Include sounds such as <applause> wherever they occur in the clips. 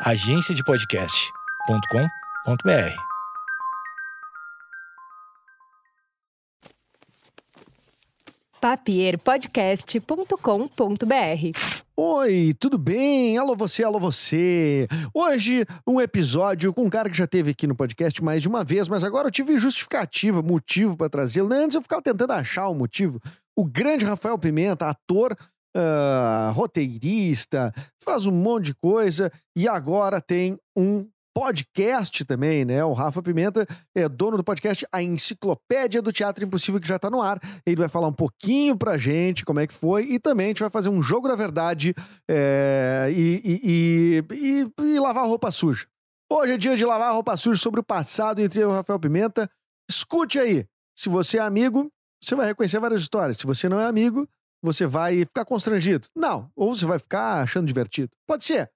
agenciadepodcast.com.br. papierpodcast.com.br. Oi, tudo bem? Alô você, alô você. Hoje um episódio com um cara que já teve aqui no podcast mais de uma vez, mas agora eu tive justificativa, motivo para trazê-lo. Antes eu ficava tentando achar o motivo. O grande Rafael Pimenta, ator, uh, roteirista, faz um monte de coisa e agora tem um podcast também, né? O Rafa Pimenta é dono do podcast A Enciclopédia do Teatro Impossível, que já tá no ar. Ele vai falar um pouquinho pra gente como é que foi e também a gente vai fazer um jogo da verdade é, e, e, e, e, lavar roupa suja. Hoje é dia de lavar roupa suja sobre o passado entre eu e o Rafael Pimenta. Escute aí. Se você é amigo, você vai reconhecer várias histórias. Se você não é amigo, você vai ficar constrangido. Não. Ou você vai ficar achando divertido. Pode ser.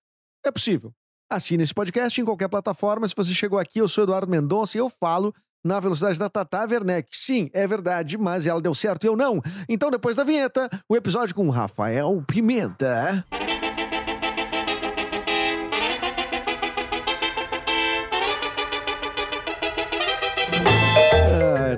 É possível. Assine esse podcast em qualquer plataforma. Se você chegou aqui, eu sou Eduardo Mendonça e eu falo na velocidade da Tata Werneck. Sim, é verdade, mas ela deu certo e eu não. Então, depois da vinheta, o episódio com Rafael Pimenta.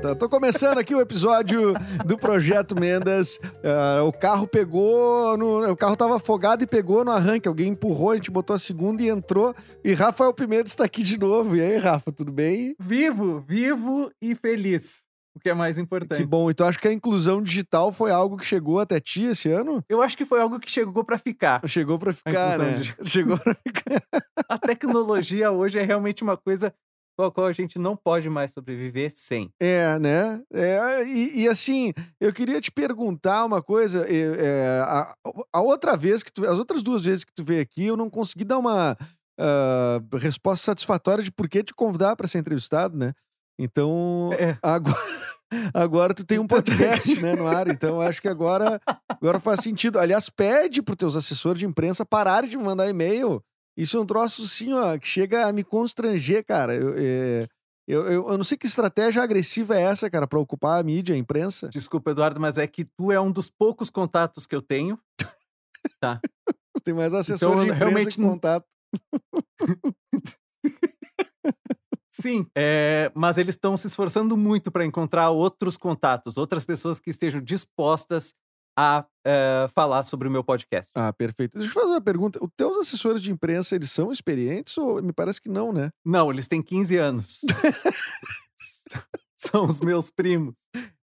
Tá, tô começando aqui o episódio do Projeto Mendas. Uh, o carro pegou, no, o carro tava afogado e pegou no arranque. Alguém empurrou, a gente botou a segunda e entrou. E Rafael Pimenta está aqui de novo. E aí, Rafa, tudo bem? Vivo, vivo e feliz. O que é mais importante. Que bom. Então acho que a inclusão digital foi algo que chegou até ti esse ano? Eu acho que foi algo que chegou para ficar. Chegou para ficar, né? Digital. <laughs> Chegou para ficar. a tecnologia hoje é realmente uma coisa com a qual a gente não pode mais sobreviver sem. É, né? É, e, e assim, eu queria te perguntar uma coisa. É, a, a, outra vez que tu, as outras duas vezes que tu veio aqui, eu não consegui dar uma uh, resposta satisfatória de por que te convidar para ser entrevistado, né? Então, é. agora, <laughs> agora tu tem um podcast né, no ar, então acho que agora, agora faz sentido. Aliás, pede para os teus assessores de imprensa pararem de me mandar e-mail isso é um troço, assim, ó, que chega a me constranger, cara. Eu, é, eu, eu, eu, não sei que estratégia agressiva é essa, cara, para ocupar a mídia, a imprensa. Desculpa, Eduardo, mas é que tu é um dos poucos contatos que eu tenho. Tá. <laughs> Tem mais assessor então, de realmente que contato. <laughs> Sim, é, mas eles estão se esforçando muito para encontrar outros contatos, outras pessoas que estejam dispostas a uh, falar sobre o meu podcast. Ah, perfeito. Deixa eu fazer uma pergunta. Os teus assessores de imprensa, eles são experientes ou me parece que não, né? Não, eles têm 15 anos. <laughs> são os meus primos.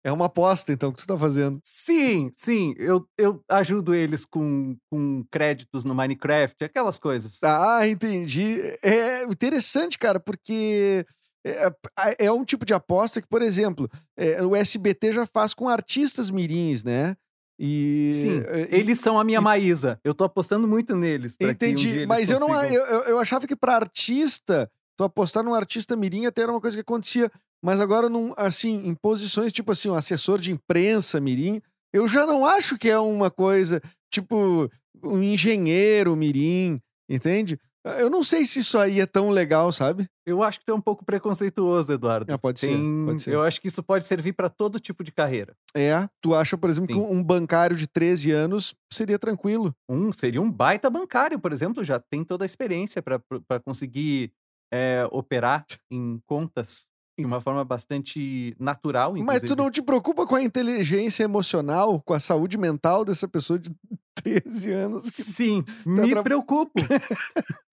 É uma aposta, então, que você está fazendo. Sim, sim. Eu, eu ajudo eles com, com créditos no Minecraft, aquelas coisas. Ah, entendi. É interessante, cara, porque é, é, um tipo de aposta que, por exemplo, é, o SBT já faz com artistas mirins, né? E Sim, e, eles são a minha e, Maísa. Eu tô apostando muito neles. Entendi, um mas eu não eu, eu achava que para artista, tu apostar num artista mirim até era uma coisa que acontecia, mas agora num, assim, em posições tipo assim, um assessor de imprensa mirim, eu já não acho que é uma coisa tipo um engenheiro mirim, entende? Eu não sei se isso aí é tão legal, sabe? Eu acho que tu é um pouco preconceituoso, Eduardo. É, pode, Tem... ser, pode ser. Eu acho que isso pode servir para todo tipo de carreira. É, tu acha, por exemplo, Sim. que um bancário de 13 anos seria tranquilo? Um, seria um baita bancário, por exemplo, já tem toda a experiência para conseguir é, operar em contas de uma forma bastante natural. Inclusive. Mas tu não te preocupa com a inteligência emocional, com a saúde mental dessa pessoa de <laughs> 13 anos? Sim, tá me tra... preocupo. <laughs>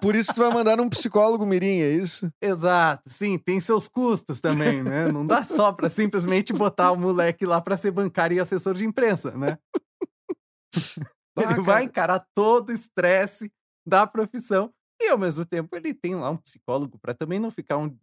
Por isso tu vai mandar um psicólogo mirim, é isso? Exato. Sim, tem seus custos também, né? Não dá só para simplesmente botar o moleque lá para ser bancário e assessor de imprensa, né? Ah, ele vai encarar todo o estresse da profissão e ao mesmo tempo ele tem lá um psicólogo para também não ficar um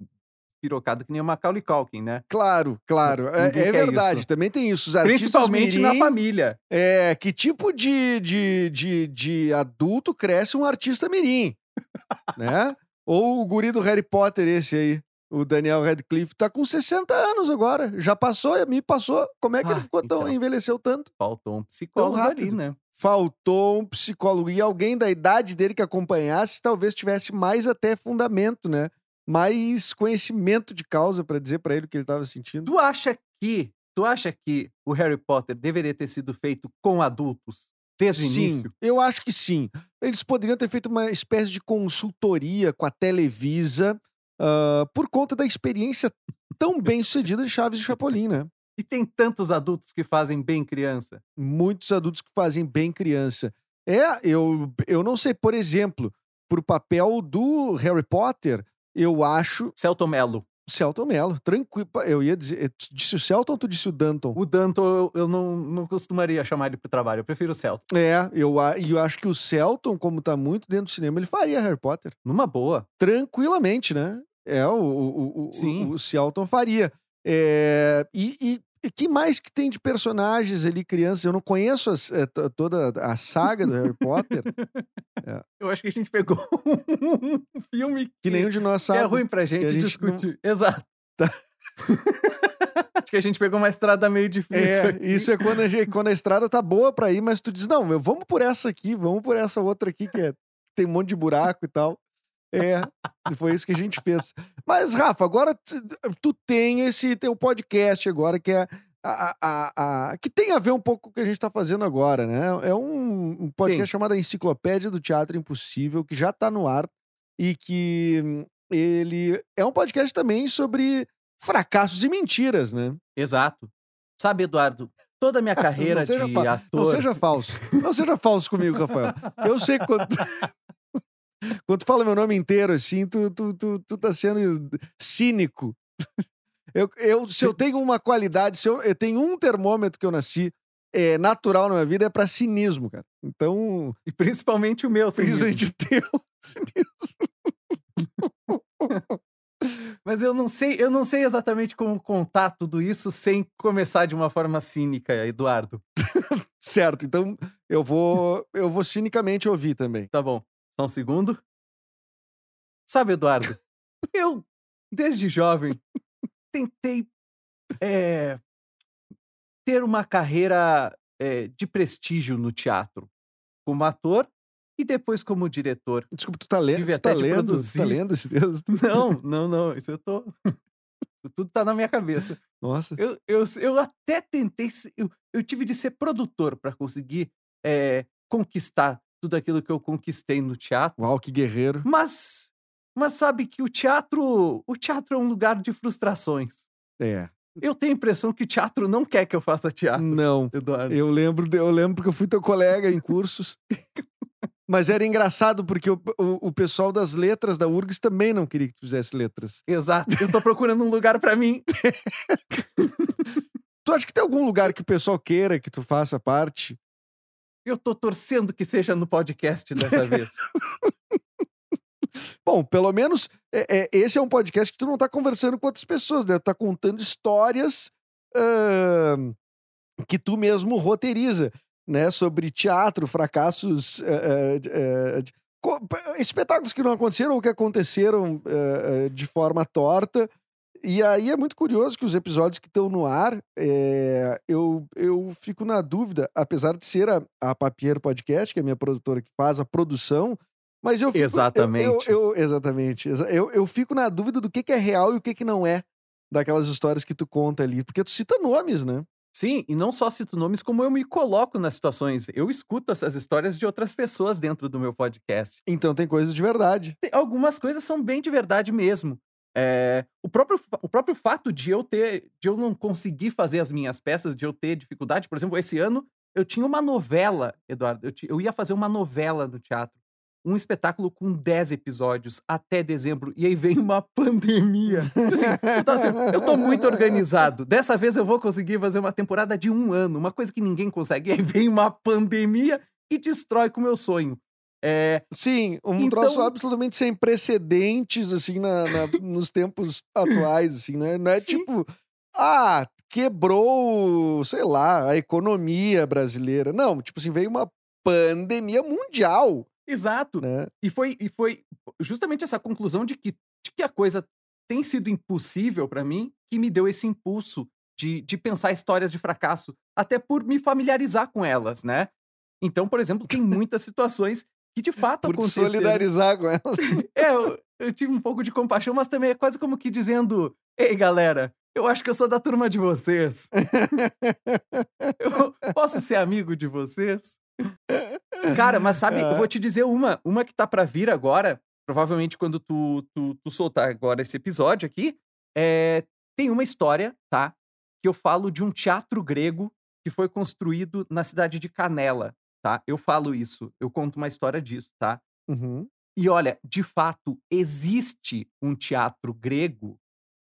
pirocado que nem o Macaulay Culkin, né? Claro, claro. É, é verdade, isso. também tem isso. Os Principalmente mirim, na família. É, que tipo de, de, de, de adulto cresce um artista mirim, <laughs> né? Ou o guri do Harry Potter esse aí, o Daniel Radcliffe, tá com 60 anos agora. Já passou, e me passou. Como é que ah, ele ficou então, tão, envelheceu tanto? Faltou um psicólogo ali, né? Faltou um psicólogo e alguém da idade dele que acompanhasse, talvez tivesse mais até fundamento, né? Mais conhecimento de causa para dizer para ele o que ele estava sentindo. Tu acha que tu acha que o Harry Potter deveria ter sido feito com adultos desde o sim, início? eu acho que sim. Eles poderiam ter feito uma espécie de consultoria com a Televisa uh, por conta da experiência tão bem sucedida de Chaves e Chapolin, né? <laughs> E tem tantos adultos que fazem bem criança. Muitos adultos que fazem bem criança. É, eu, eu não sei, por exemplo, pro papel do Harry Potter, eu acho Celton Mello. Celton Mello, tranquilo. Eu ia dizer, tu disse o Celton ou tu disse o Danton? O Danton, eu, eu não, não costumaria chamar ele pro trabalho. Eu prefiro o Celton. É, eu, e eu acho que o Celton, como tá muito dentro do cinema, ele faria Harry Potter. Numa boa. Tranquilamente, né? É, o, o, o, Sim. o, o Celton faria. É, e, e, e que mais que tem de personagens ali, crianças? Eu não conheço as- é, to- toda a saga do Harry Potter, <laughs> Eu acho que a gente pegou um filme que nenhum de nós que sabe. é ruim pra gente, gente discutir. <laughs> Exato. Tá. <laughs> acho que a gente pegou uma estrada meio difícil. É, aqui. isso é quando a, gente- quando a estrada tá boa pra ir, mas tu diz, não, meu, vamos por essa aqui, vamos por essa outra aqui que é- tem um monte de buraco e tal. É, e foi isso que a gente fez. Mas, Rafa, agora tu, tem esse teu podcast agora, que é a, a, a- que tem a ver um pouco com o que a gente tá fazendo agora, né? É um, um podcast Tem. chamado Enciclopédia do Teatro Impossível, que já tá no ar e que hum, ele é um podcast também sobre fracassos e mentiras, né? Exato. Sabe, Eduardo, toda a minha <laughs> carreira de ator. Não seja falso. Não seja falso comigo, Rafael. Eu sei que quando, quando tu fala meu nome inteiro assim, tu, tu, tu, tu tá sendo cínico. Eu, eu, se eu tenho uma qualidade, se eu, eu tenho um termômetro que eu nasci é, natural na minha vida, é pra cinismo, cara. Então, E principalmente o meu, cinismo. tem o <laughs> cinismo. Mas eu não sei, eu não sei exatamente como contar tudo isso sem começar de uma forma cínica, Eduardo. <laughs> Certo, então eu vou, eu vou cinicamente ouvir também. Tá bom. Só um segundo. Sabe, Eduardo, eu, desde jovem, tentei é, ter uma carreira é, de prestígio no teatro, como ator e depois como diretor. Desculpa, tu tá lendo, Tive tu tá lendo, tu tá lendo esse texto? <laughs> Não, não, não, isso eu tô. Isso tudo tá na minha cabeça. Nossa. Eu, eu, eu até tentei. Eu, eu tive de ser produtor para conseguir é, conquistar tudo aquilo que eu conquistei no teatro. Uau, que guerreiro. Mas, mas sabe que o teatro, o teatro é um lugar de frustrações. É. Eu tenho a impressão que o teatro não quer que eu faça teatro, Não. Eduardo. Eu lembro, eu lembro porque eu fui teu colega em cursos. <laughs> Mas era engraçado porque o, o, o pessoal das letras da URGS também não queria que tu fizesse letras. Exato. Eu tô procurando um lugar para mim. <laughs> Tu acha que tem algum lugar que o pessoal queira que tu faça parte? Eu tô torcendo que seja no podcast dessa <laughs> vez. Bom, pelo menos é, é, esse é um podcast que tu não tá conversando com outras pessoas, né? Tu tá contando histórias ahn, que tu mesmo roteiriza, né? Sobre teatro, fracassos, de- co- espetáculos que não aconteceram ou que aconteceram de forma torta. E aí é muito curioso que os episódios que estão no ar, eh, eu, eu fico na dúvida, apesar de ser a, a Papier Podcast, que é a minha produtora que faz a produção, mas eu fico, eu- eu- Exatamente. Eu, exatamente. exa- Eu, eu fico na dúvida do que, que é real e o que, que não é daquelas histórias que tu conta ali. Porque tu cita nomes, né? Sim, e não só cito nomes, como eu me coloco nas situações. Eu escuto essas histórias de outras pessoas dentro do meu podcast. Então tem coisas de verdade. Tem- algumas coisas são bem de verdade mesmo. É, o, próprio, o próprio fato de eu ter, de eu não conseguir fazer as minhas peças, de eu ter dificuldade, por exemplo, esse ano eu tinha uma novela, Eduardo, eu, ti- eu ia fazer uma novela no teatro, um espetáculo com 10 episódios até dezembro, e aí veio uma <laughs> pandemia. Tipo assim, eu, tava assim, eu tô muito organizado, dessa vez eu vou conseguir fazer uma temporada de um ano, uma coisa que ninguém consegue, e <laughs> aí vem uma pandemia e destrói com o meu sonho. É, Sim, um Então- troço absolutamente sem precedentes, assim, na, na- <laughs> nos tempos atuais, assim, né? Não é Sim. tipo, ah, quebrou, sei lá, a economia brasileira. Não, tipo assim, veio uma pandemia mundial, exato. né? E foi, e foi justamente essa conclusão de que, de que a coisa tem sido impossível para mim que me deu esse impulso de, de pensar histórias de fracasso, até por me familiarizar com elas, né? Então, por exemplo, tem <laughs> muitas situações que de fato Por te aconteceram. solidarizar com ela. É, eu, eu tive um pouco de compaixão, mas também é quase como que dizendo: Ei, galera, eu acho que eu sou da turma de vocês. <laughs> eu posso ser amigo de vocês? Cara, mas sabe, eu vou te dizer uma, uma que tá para vir agora, provavelmente quando tu, tu, tu soltar agora esse episódio aqui, é, tem uma história, tá? Que eu falo de um teatro grego que foi construído na cidade de Canela, tá? Eu falo isso, eu conto uma história disso, tá? Uhum. E olha, de fato, existe um teatro grego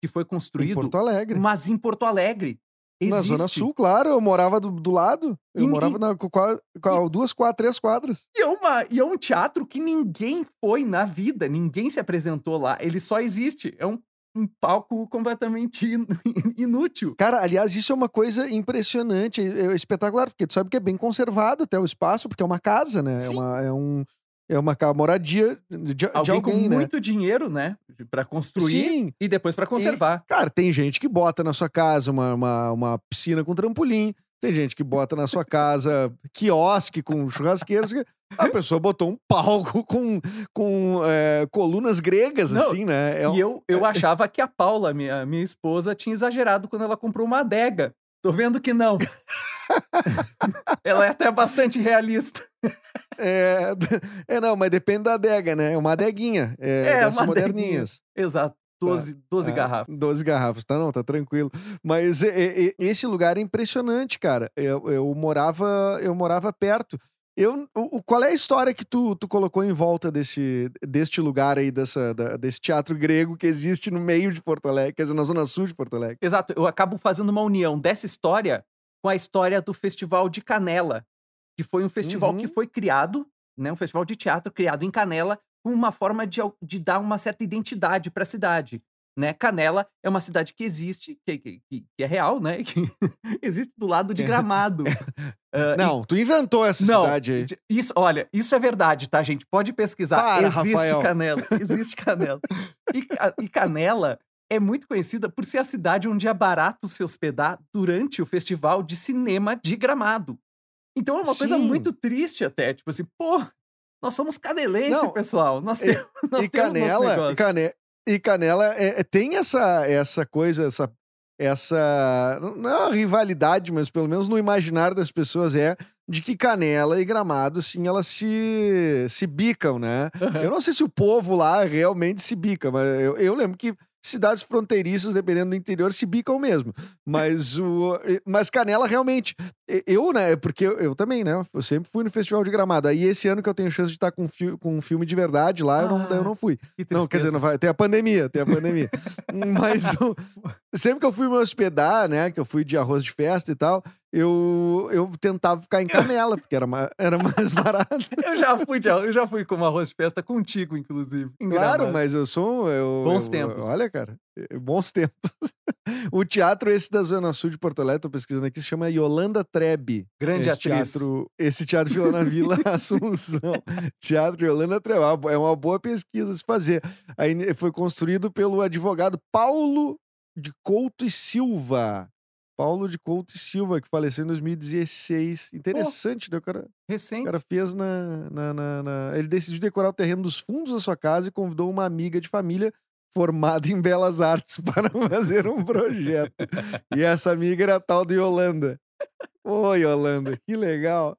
que foi construído. Em Porto Alegre. Mas em Porto Alegre. Existe. Na Zona Sul, claro, eu morava do, do lado. Eu E- morava e- na, com, com duas, quatro, três quadras. E é, uma, e é um teatro que ninguém foi na vida, ninguém se apresentou lá. Ele só existe. É um, um palco completamente in- <laughs> inútil. Cara, aliás, isso é uma coisa impressionante, é é espetacular, porque tu sabe que é bem conservado até o espaço, porque é uma casa, né? É, Sim. uma, é, um, é uma moradia de, de Alguém, alguém, com né? muito dinheiro, né? Pra construir Sim. e depois pra conservar. Cara, tem gente que bota na sua casa uma, uma, uma piscina com trampolim, tem gente que bota na sua casa quiosque com churrasqueiros. A pessoa botou um palco <laughs> com, com é, colunas gregas, Não, assim, né? É um- E eu, eu achava que a Paula, minha, minha esposa, tinha exagerado quando ela comprou uma adega. Tô vendo que não. <laughs> ela é até bastante realista. É, <laughs> é, não, mas depende da adega, né? É uma adeguinha. É, É, dessas moderninhas. Exato. 12, 12 Ah, garrafas. 12 garrafas, tá não, tá tranquilo. Mas é, é, é, esse lugar é impressionante, cara. Eu, eu morava eu morava perto. Eu, o, qual é a história que tu, tu colocou em volta desse, deste lugar aí, dessa, da- desse teatro grego que existe no meio de Porto Alegre, quer dizer, na zona sul de Porto Alegre? Exato. Eu acabo fazendo uma união dessa história com a história do Festival de Canela, que foi um festival Uhum. que foi criado, né? Um festival de teatro criado em Canela uma forma de, de dar uma certa identidade para a cidade. Né? Canela é uma cidade que existe, que, que- que- é real, né? <laughs> Que existe do lado de Gramado. <laughs> E- Não, tu inventou essa não, cidade aí. Isso, olha, isso é verdade, tá, gente? Pode pesquisar. Para, existe Rafael. Canela. <laughs> Existe Canela. E, e Canela é muito conhecida por ser a cidade onde é barato se hospedar durante o festival de cinema de Gramado. Então é uma coisa Sim. muito triste até. Tipo assim, pô, nós somos canelense, Não, pessoal. Nós e- temos, <laughs> nós e temos Canela, e. Cane- e Canela é- é- tem essa, essa coisa, essa, essa. Não é uma rivalidade, mas pelo menos no imaginário das pessoas é de que Canela e Gramado, sim, elas se, se bicam, né? <laughs> Aham. Eu não sei se o povo lá realmente se bica, mas eu, eu lembro que cidades fronteiriças, dependendo do interior, se bicam mesmo. Mas o mas Canela realmente, eu, né, porque eu, eu também, né, eu sempre fui no Festival de Gramado. Aí esse ano que eu tenho chance de estar com, um fi- com um filme de verdade lá, eu, não, Ah, eu não fui. Que Não, quer dizer, não vai, tem a pandemia, tem a pandemia. <laughs> Mas o- sempre que eu fui me hospedar, né, que eu fui de arroz de festa e tal, eu, eu tentava ficar em Canela, porque era, ma- era mais <laughs> barato. <laughs> Eu já fui, de, eu já fui com arroz de festa contigo, inclusive. Claro, mas eu sou. Eu, Bons eu- tempos. Olha, cara, bons tempos. <laughs> o teatro esse da Zona Sul de Porto Alegre, tô pesquisando aqui, se chama Yolanda Trebe. Grande esse atriz. Teatro, esse teatro fica na Vila Assunção. Teatro Yolanda Trebe. É uma- É boa pesquisa se fazer. Aí foi construído pelo advogado Paulo de Couto e Silva. Paulo de Couto e Silva, que faleceu em 2016. Interessante, né? O cara, o Recente. cara fez na, na- na- na- Ele decidiu decorar o terreno dos fundos da sua casa e convidou uma amiga de família formada em belas artes <laughs> para fazer um projeto. E essa amiga era a tal de Yolanda. Oi, Yolanda, que legal.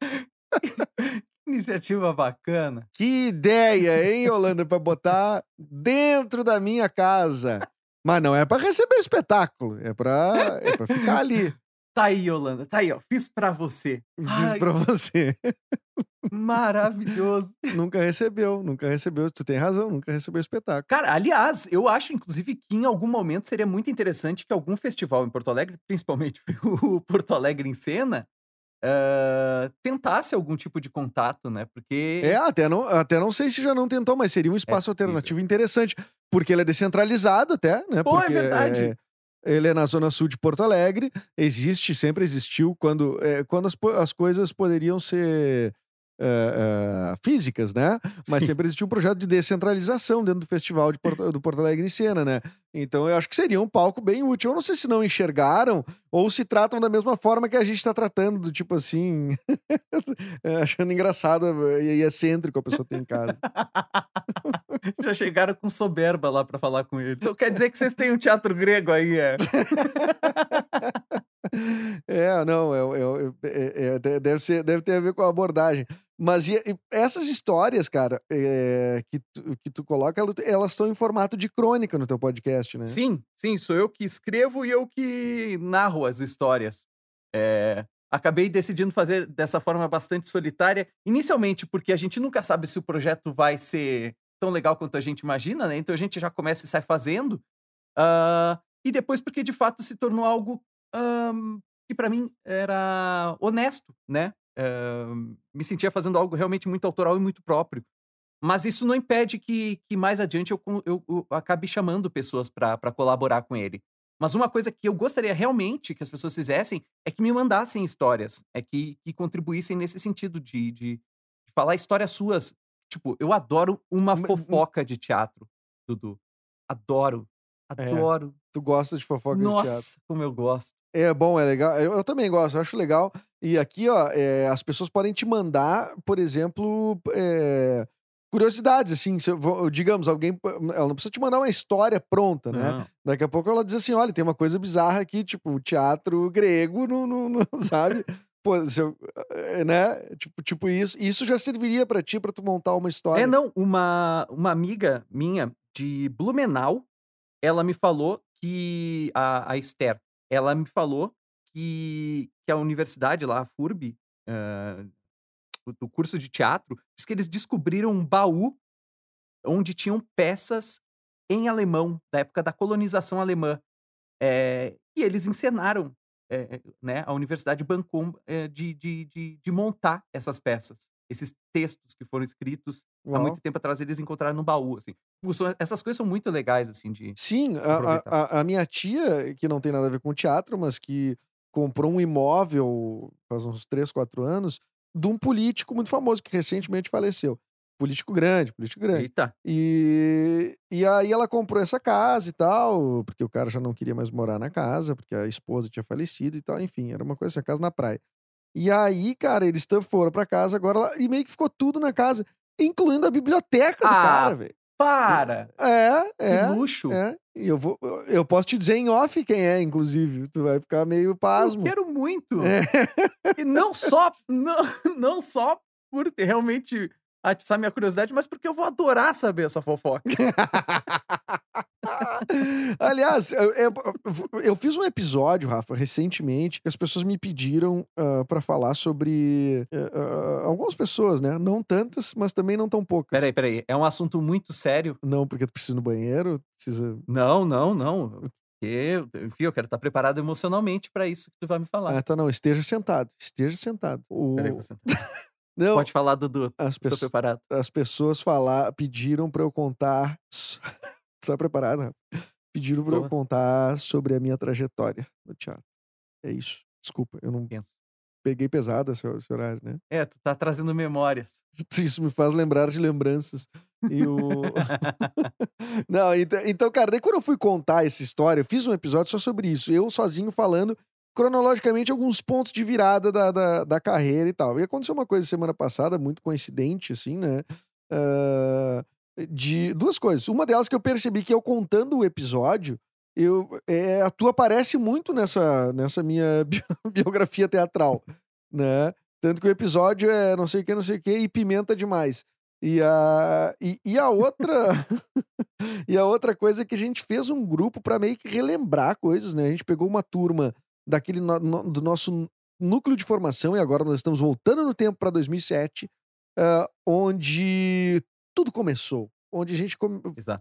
<laughs> Iniciativa bacana. Que ideia, hein, Yolanda, para botar dentro da minha casa. Mas não é para receber espetáculo, é para é pra ficar ali. <laughs> Tá aí, Yolanda. Tá aí, ó. Fiz pra você. Fiz Ai, para você. maravilhoso. <laughs> Nunca recebeu, nunca recebeu. Tu tem razão, nunca recebeu espetáculo. Cara, aliás, eu acho, inclusive, que em algum momento seria muito interessante que algum festival em Porto Alegre, principalmente <laughs> o Porto Alegre em Cena, eh, tentasse algum tipo de contato, né? Porque. É, até não, até não sei se já não tentou, mas seria um espaço É alternativo interessante. Porque ele é descentralizado até, né? Pô, é porque verdade. é- ele é na zona sul de Porto Alegre. Existe, sempre existiu, quando, é, quando as, as coisas poderiam ser é, é, físicas, né? Mas Sim. sempre existiu um projeto de descentralização dentro do festival de Porto, <laughs> do Porto Alegre em Cena, né? Então eu acho que seria um palco bem útil. Eu não sei se não enxergaram ou se tratam da mesma forma que a gente está tratando, do tipo assim, <laughs> achando engraçado e e excêntrico a pessoa tem em casa. <laughs> Já chegaram com soberba lá pra falar com ele. Então quer dizer que vocês têm um teatro grego aí, é? É, não, é, é, é, deve, ser, deve ter a ver com a abordagem. Mas e, e essas histórias, cara, é, que, tu, que tu coloca, elas estão em formato de crônica no teu podcast, né? Sim, sim, sou eu que escrevo e eu que narro as histórias. É, acabei decidindo fazer dessa forma bastante solitária, inicialmente porque a gente nunca sabe se o projeto vai ser tão legal quanto a gente imagina, né? Então a gente já começa e sai fazendo. Uh, e depois porque de fato se tornou algo um, que para mim era honesto, né? Uh, me sentia fazendo algo realmente muito autoral e muito próprio. Mas isso não impede que, que mais adiante eu, eu, eu acabe chamando pessoas para colaborar com ele. Mas uma coisa que eu gostaria realmente que as pessoas fizessem é que me mandassem histórias, é que, que contribuíssem nesse sentido de, de, de falar histórias suas. Tipo, eu adoro uma fofoca de teatro, Dudu. Adoro. É, adoro. É, tu gosta de fofoca Nossa, de teatro. Nossa, como eu gosto. É bom, é legal. Eu, eu também gosto, eu acho legal. E aqui, ó, é, as pessoas podem te mandar, por exemplo, é, curiosidades, assim, digamos, alguém, ela não precisa te mandar uma história pronta, né? Não. Daqui a pouco ela diz assim, olha, tem uma coisa bizarra aqui, tipo, teatro grego, no, no, no <laughs> sabe? Pô, se eu, eh, né? Tipo, tipo isso. Isso já serviria para ti, para tu montar uma história. É, não. Uma, uma amiga minha de Blumenau, ela me falou que, a, a Esther, ela me falou que, que a universidade lá, a FURB, uh, do curso de teatro, diz que eles descobriram um baú onde tinham peças em alemão, da época da colonização alemã. É, e eles encenaram, é, né, a Universidade bancou é, de, de, de, de, montar essas peças. Esses textos que foram escritos Uau. há muito tempo atrás, eles encontraram no baú, assim. Essas coisas são muito legais, assim, de Sim, a, a, a minha tia, que não tem nada a ver com teatro, mas que comprou um imóvel faz uns 3, 4 anos, de um político muito famoso que recentemente faleceu. Político grande, político grande. Eita. E, e aí ela comprou essa casa e tal, porque o cara já não queria mais morar na casa, porque a esposa tinha falecido e tal. Enfim, era uma coisa, essa casa na praia. E aí, cara, eles foram pra casa agora e meio que ficou tudo na casa, incluindo a biblioteca do ah, cara, velho. Para! É, é. Que luxo. É. E eu, vou, eu posso te dizer em off quem é, inclusive. Tu vai ficar meio pasmo. Eu quero muito. É. E não só, não, <laughs> não só por ter realmente atiçar minha curiosidade, mas porque eu vou adorar saber essa fofoca. <laughs> Aliás, eu, eu, eu, fiz um episódio, Rafa, recentemente, que as pessoas me pediram uh, ah, para falar sobre uh, algumas pessoas, né? Não tantas, mas também não tão poucas. Peraí, peraí. É um assunto muito sério? Não, porque tu precisa ir no banheiro, precisa... Não, não, não. Porque, enfim, eu quero estar preparado emocionalmente para isso que tu vai me falar. Ah, tá, não. Esteja sentado. Esteja sentado. O... Peraí, vou sentar. <laughs> Não, Pode falar, Dudu. As Tô preparado. As pessoas falar, pediram para eu contar. Está preparado? Pediram para eu contar sobre a minha trajetória no teatro. É isso. Desculpa, eu não Pensa. peguei pesado esse, esse, horário, né? É, tu tá trazendo memórias. <laughs> Isso me faz lembrar de lembranças. E o... <laughs> não, então, então, cara, daí quando eu fui contar essa história, eu fiz um episódio só sobre isso. Eu sozinho falando cronologicamente alguns pontos de virada da, da, da, carreira e tal. E aconteceu uma coisa semana passada, muito coincidente, assim, né? Uh, de duas coisas. Uma delas que eu percebi que eu contando o episódio, eu, é, a tua aparece muito nessa, nessa minha <laughs> biografia teatral, né? Tanto que o episódio é não sei o que, não sei o que, e pimenta demais. E a, e, e a outra <laughs> e a outra coisa é que a gente fez um grupo para meio que relembrar coisas, né? A gente pegou uma turma daquele no, no, do nosso núcleo de formação, e agora nós estamos voltando no tempo para 2007, uh, onde tudo começou, onde a gente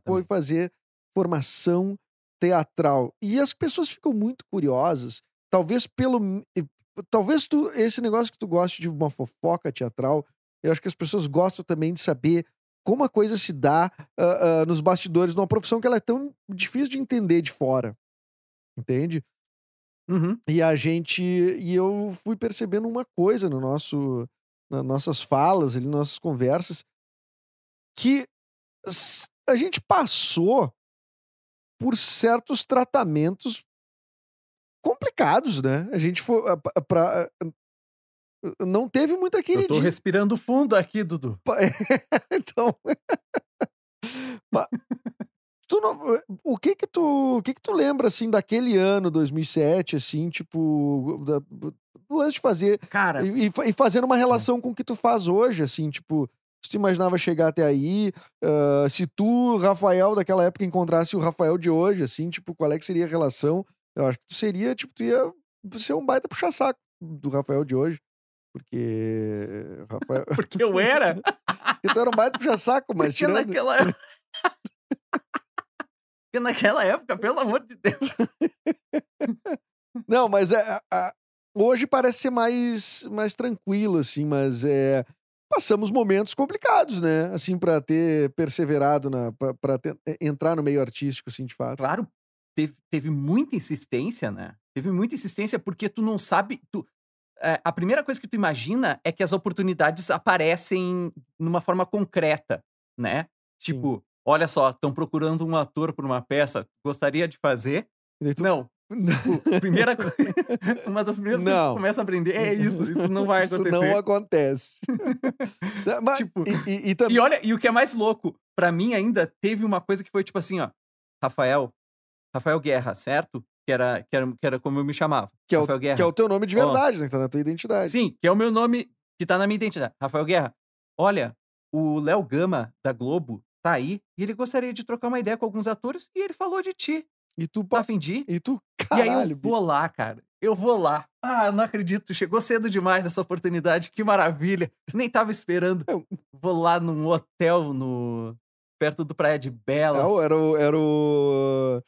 foi fazer formação teatral. E as pessoas ficam muito curiosas, talvez pelo. Talvez tu, esse negócio que tu goste de uma fofoca teatral, eu acho que as pessoas gostam também de saber como a coisa se dá uh, uh, nos bastidores de uma profissão que ela é tão difícil de entender de fora. Entende? Uhum. E a gente. E eu fui percebendo uma coisa no nosso, nas nossas falas, ali, nas nossas conversas, que a gente passou por certos tratamentos complicados, né? A gente foi para não teve muita queridinha. Eu tô respirando fundo aqui, Dudu. <laughs> então Tu não, o que que tu, o que que tu lembra assim daquele ano 2007 assim, tipo, da, do lance de fazer Cara, e, e fa- e fazendo uma relação com o que tu faz hoje, assim, tipo, se tu imaginava chegar até aí, ah, se tu, Rafael, daquela época encontrasse o Rafael de hoje, assim, tipo, qual é que seria a relação? Eu acho que tu seria, tipo, tu ia ser um baita puxa-saco do Rafael de hoje. Porque. Rafael. <laughs> porque eu era. <laughs> Porque tu era um baita puxa-saco, mas Porque tirando. naquela época. <laughs> Porque naquela época, pelo amor de Deus. Não, mas é, a- a- hoje parece ser mais, mais tranquilo, assim, mas é, passamos momentos complicados, né? Assim, pra ter perseverado, na, ter- é, entrar no meio artístico, assim, de fato. Claro, teve, teve muita insistência, né? Teve muita insistência porque tu não sabe. Tu, é, a primeira coisa que tu imagina é que as oportunidades aparecem numa forma concreta, né? Sim. Tipo, olha só, estão procurando um ator para uma peça, gostaria de fazer? Tu- Não. Tipo, primeira <laughs> uma das primeiras coisas que Não. começa a aprender é isso, isso não vai Isso acontecer. não acontece. <laughs> Mas- Tipo, e, e, e. E olha, e o que é mais louco, pra mim ainda teve uma coisa que foi tipo assim, ó. Rafael, Rafael Guerra, certo? Que era, que era, que era como eu me chamava. Que é, Rafael o, Guerra. que é o teu nome de verdade, né? Que tá na tua identidade. Sim, que é o meu nome que tá na minha identidade. Rafael Guerra. Olha, o Léo Gama, da Globo, tá aí e ele gostaria de trocar uma ideia com alguns atores e ele falou de ti. E tu, Tá afim de e tu, E aí caralho, eu vou lá, cara. Eu vou lá. Ah, eu não acredito. Chegou cedo demais essa oportunidade. Que maravilha. Nem tava esperando. Eu- Vou lá num hotel no perto do Praia de Belas. Não, era o, era o,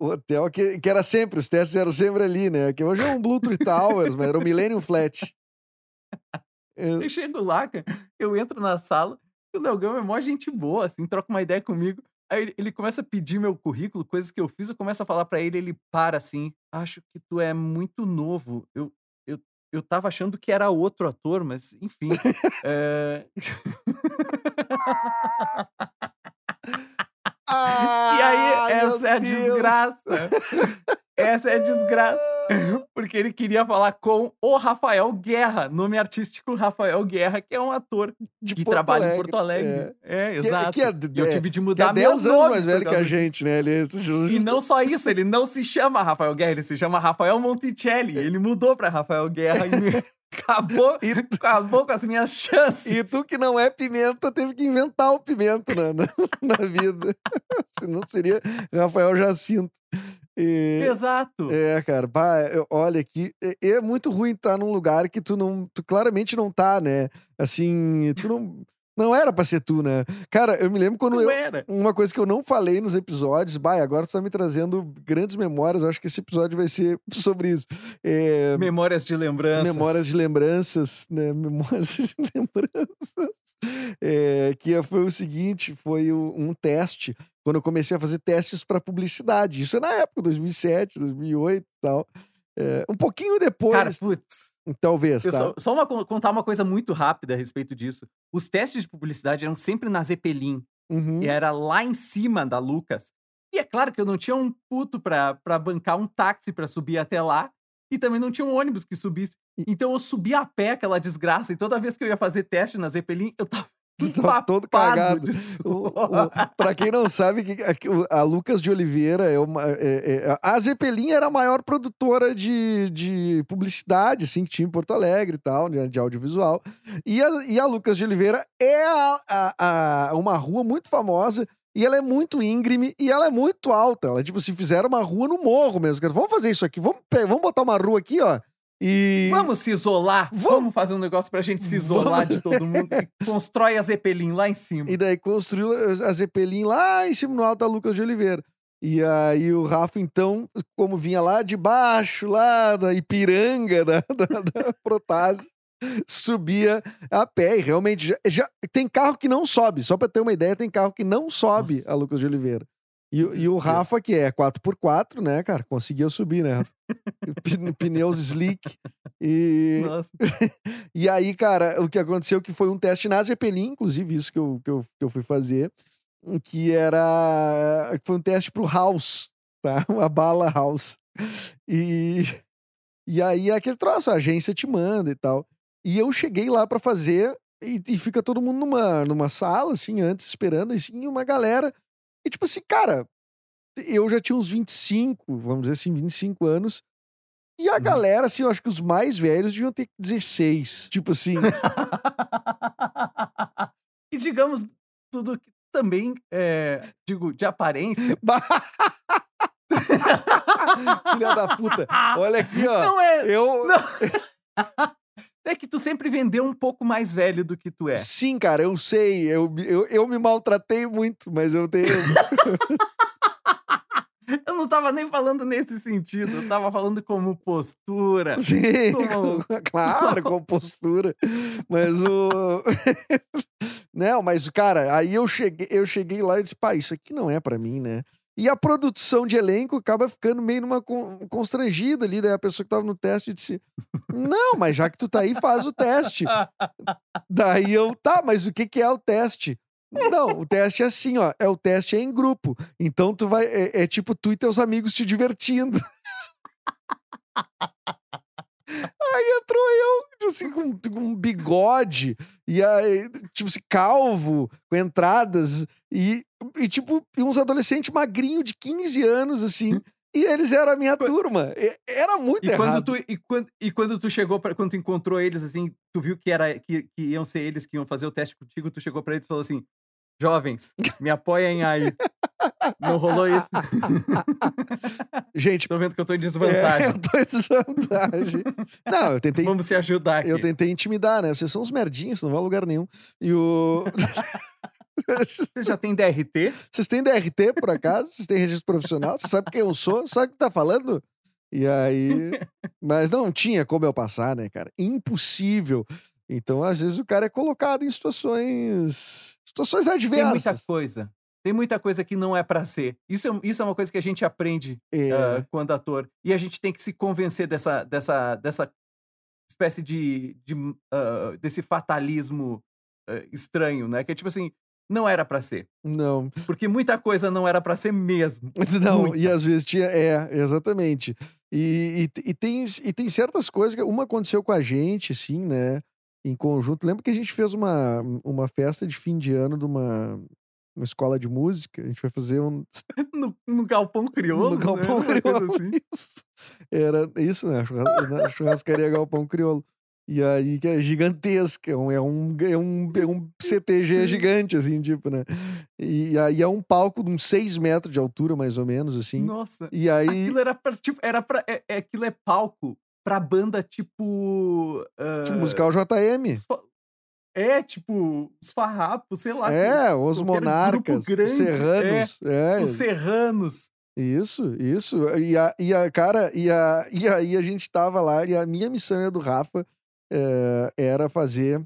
o hotel que, que era sempre, os testes eram sempre ali, né? Que hoje é um Blue Tree Towers, mas era o Millennium Flat. É, Eu chego lá, cara. Eu entro na sala. E o Gama é mó gente boa, assim, troca uma ideia comigo. Aí ele, começa a pedir meu currículo, coisas que eu fiz. Eu começo a falar pra ele, ele para assim. Acho que tu é muito novo. Eu, eu, eu tava achando que era outro ator, mas enfim. é... <laughs> E Ah, aí, meu essa é a Deus. desgraça. Essa é a desgraça. <laughs> Porque ele queria falar com o Rafael Guerra, nome artístico Rafael Guerra, que é um ator De que Porto trabalha em Alegre, Porto Alegre. É, Que- exato. que é- e eu é- tive de Que mudar é meu 10 anos mais velho que a gente, né? Ele, E justo- não só isso, ele não se chama Rafael Guerra, ele se chama Rafael Monticelli. Ele mudou pra Rafael Guerra e <laughs> acabou, E, acabou com as minhas chances. e tu que não é pimenta, teve que inventar o pimenta na, na, <laughs> na vida. Senão seria Rafael Jacinto. E- Exato. É, cara, pá, eu- olha aqui, é, é muito ruim estar num lugar que tu não, tu claramente não tá, né? Assim, tu não, não era pra ser tu, né? Cara, eu me lembro quando Não eu, era. uma coisa que eu não falei nos episódios, bah, agora tu tá me trazendo grandes memórias, eu acho que esse episódio vai ser <laughs> sobre isso. É, Memórias de lembranças. memórias de lembranças, né? <laughs> Memórias de lembranças. É, que foi o seguinte, foi um teste, quando eu comecei a fazer testes para publicidade. Isso é na época, 2007, 2008 e tal. É, um pouquinho depois, Cara, putz. talvez, tá? Só, só uma, contar uma coisa muito rápida a respeito disso. Os testes de publicidade eram sempre na Zeppelin. Uhum. E era lá em cima da Lucas. E é claro que eu não tinha um puto pra, pra bancar um táxi pra subir até lá. E também não tinha um ônibus que subisse. Então eu subia a pé aquela desgraça. E toda vez que eu ia fazer teste na Zeppelin, eu tava Tava todo cagado. O- o- pra quem não sabe, a- Lucas de Oliveira é uma. é- é- a Zeppelin era a maior produtora de, de publicidade, assim, que tinha em Porto Alegre e tal, de, de audiovisual. E a, e a Lucas de Oliveira é a- a- a- uma rua muito famosa. E ela é muito íngreme e ela é muito alta. Ela, tipo, se fizeram uma rua no morro mesmo. Vamos fazer isso aqui. Vamos, vamos botar uma rua aqui, ó. E. Vamos se isolar? Vamos- Vamos fazer um negócio pra gente se isolar de todo mundo. E <laughs> constrói a Zeppelin lá em cima. E daí construiu a Zeppelin lá em cima no alto da Lucas de Oliveira. E aí o Rafa, então, como vinha lá de baixo, lá da Ipiranga, <laughs> da, da, da Protásio, subia a pé. E realmente, já, já- tem carro que não sobe. Só pra ter uma ideia, tem carro que não sobe Nossa. a Lucas de Oliveira. E, o- e o Rafa, que é 4x4, né, cara? Conseguiu subir, né? <laughs> Pneus slick. E, Nossa. <laughs> e aí, cara, o que aconteceu que foi um teste na Zeppelin, inclusive isso que eu, que eu, que eu fui fazer, que era foi um teste pro House, tá? <laughs> Uma bala House. E, e aí é aquele troço, a agência te manda e tal. E eu cheguei lá pra fazer e, e fica todo mundo numa, numa sala, assim, antes, esperando, assim, e uma galera E tipo assim, cara, eu já tinha uns 25, vamos dizer assim, 25 anos. E a Uhum. galera, assim, eu acho que os mais velhos deviam ter 16. Tipo assim. <laughs> e digamos, tudo que também, é, digo, de aparência. <laughs> Filha da puta. Olha aqui, ó. Não é. Eu. Não. <laughs> É que tu sempre vendeu um pouco mais velho do que tu é. Sim, cara, eu sei. Eu, eu, eu me maltratei muito, mas eu tenho. <laughs> Eu não tava nem falando nesse sentido, eu tava falando como postura. <laughs> Sim, Como- claro, com postura. Mas o. <laughs> não, mas, cara, aí eu cheguei, eu cheguei lá e disse, pá, isso aqui não é pra mim, né? E a produção de elenco acaba ficando meio numa con- constrangida ali, daí a pessoa que tava no teste disse: Não, mas já que tu tá aí, faz o teste. Daí eu, tá, mas o que que é o teste? Não, o teste é assim, ó. É o teste é em grupo. Então tu vai. É, é tipo tu e teus amigos te divertindo. Aí entrou eu, tipo assim, com, com um bigode, e aí, tipo assim, calvo, com entradas, e, e tipo, uns adolescentes magrinhos de 15 anos, assim. E eles eram a minha turma. E- Era muito E quando, errado. tu, e, quando, e quando tu chegou, pra, quando tu encontrou eles, assim, tu viu que, era, que, que iam ser eles que iam fazer o teste contigo, tu chegou pra eles e falou assim: Jovens, me apoiem aí. Não rolou isso? <laughs> Gente, Tô vendo que eu tô em <laughs> é, desvantagem. eu tô em desvantagem. Não, eu tentei Vamos se ajudar aqui. Eu tentei intimidar, né? Vocês são uns merdinhos, não vão a lugar nenhum. E o. <laughs> <laughs> Você já tem DRT? Vocês têm DRT, por acaso? Vocês têm registro profissional? Você sabe quem eu sou? Sabe o que tá falando? E aí. Mas não tinha como eu passar, né, cara? Impossível. Então, às vezes, o cara é colocado em situações. situações Tem muita adversas. coisa. Tem muita coisa que não é pra ser. Isso é, isso é uma coisa que a gente aprende É, ah, quando ator. E a gente tem que se convencer dessa, dessa, dessa espécie de. de ah, desse fatalismo ah, estranho, né? Que é tipo assim, não era pra ser. não. Porque muita coisa não era pra ser mesmo. <laughs> Não, Muita. e às vezes tinha. É, exatamente. E, e, e tem, e tem certas coisas que. Uma aconteceu com a gente, assim, né? Em conjunto. Lembra que a gente fez uma, uma festa de fim de ano de uma, uma escola de música? A gente foi fazer um. <laughs> No, no Galpão Crioulo. no Galpão né? Uma coisa Crioulo. assim. <laughs> Isso. Era isso, né? Churras- Churrascaria Galpão Crioulo. E aí, que é gigantesca. É um, é um, é um, é CTG gigante, assim, tipo, né? E aí é um palco de uns 6 metros de altura, mais ou menos, assim. Nossa. E aí. Aquilo era pra, tipo, era pra. É, é- aquilo é palco pra banda tipo. ah, Tipo, musical JM. os É, tipo, os farrapos, sei lá. É, os qualquer grupo monarcas, grande, os serranos. É, Os serranos. isso, isso. E a, e a cara, e, a, e aí a gente tava lá, e a minha missão e a do Rafa eh, era fazer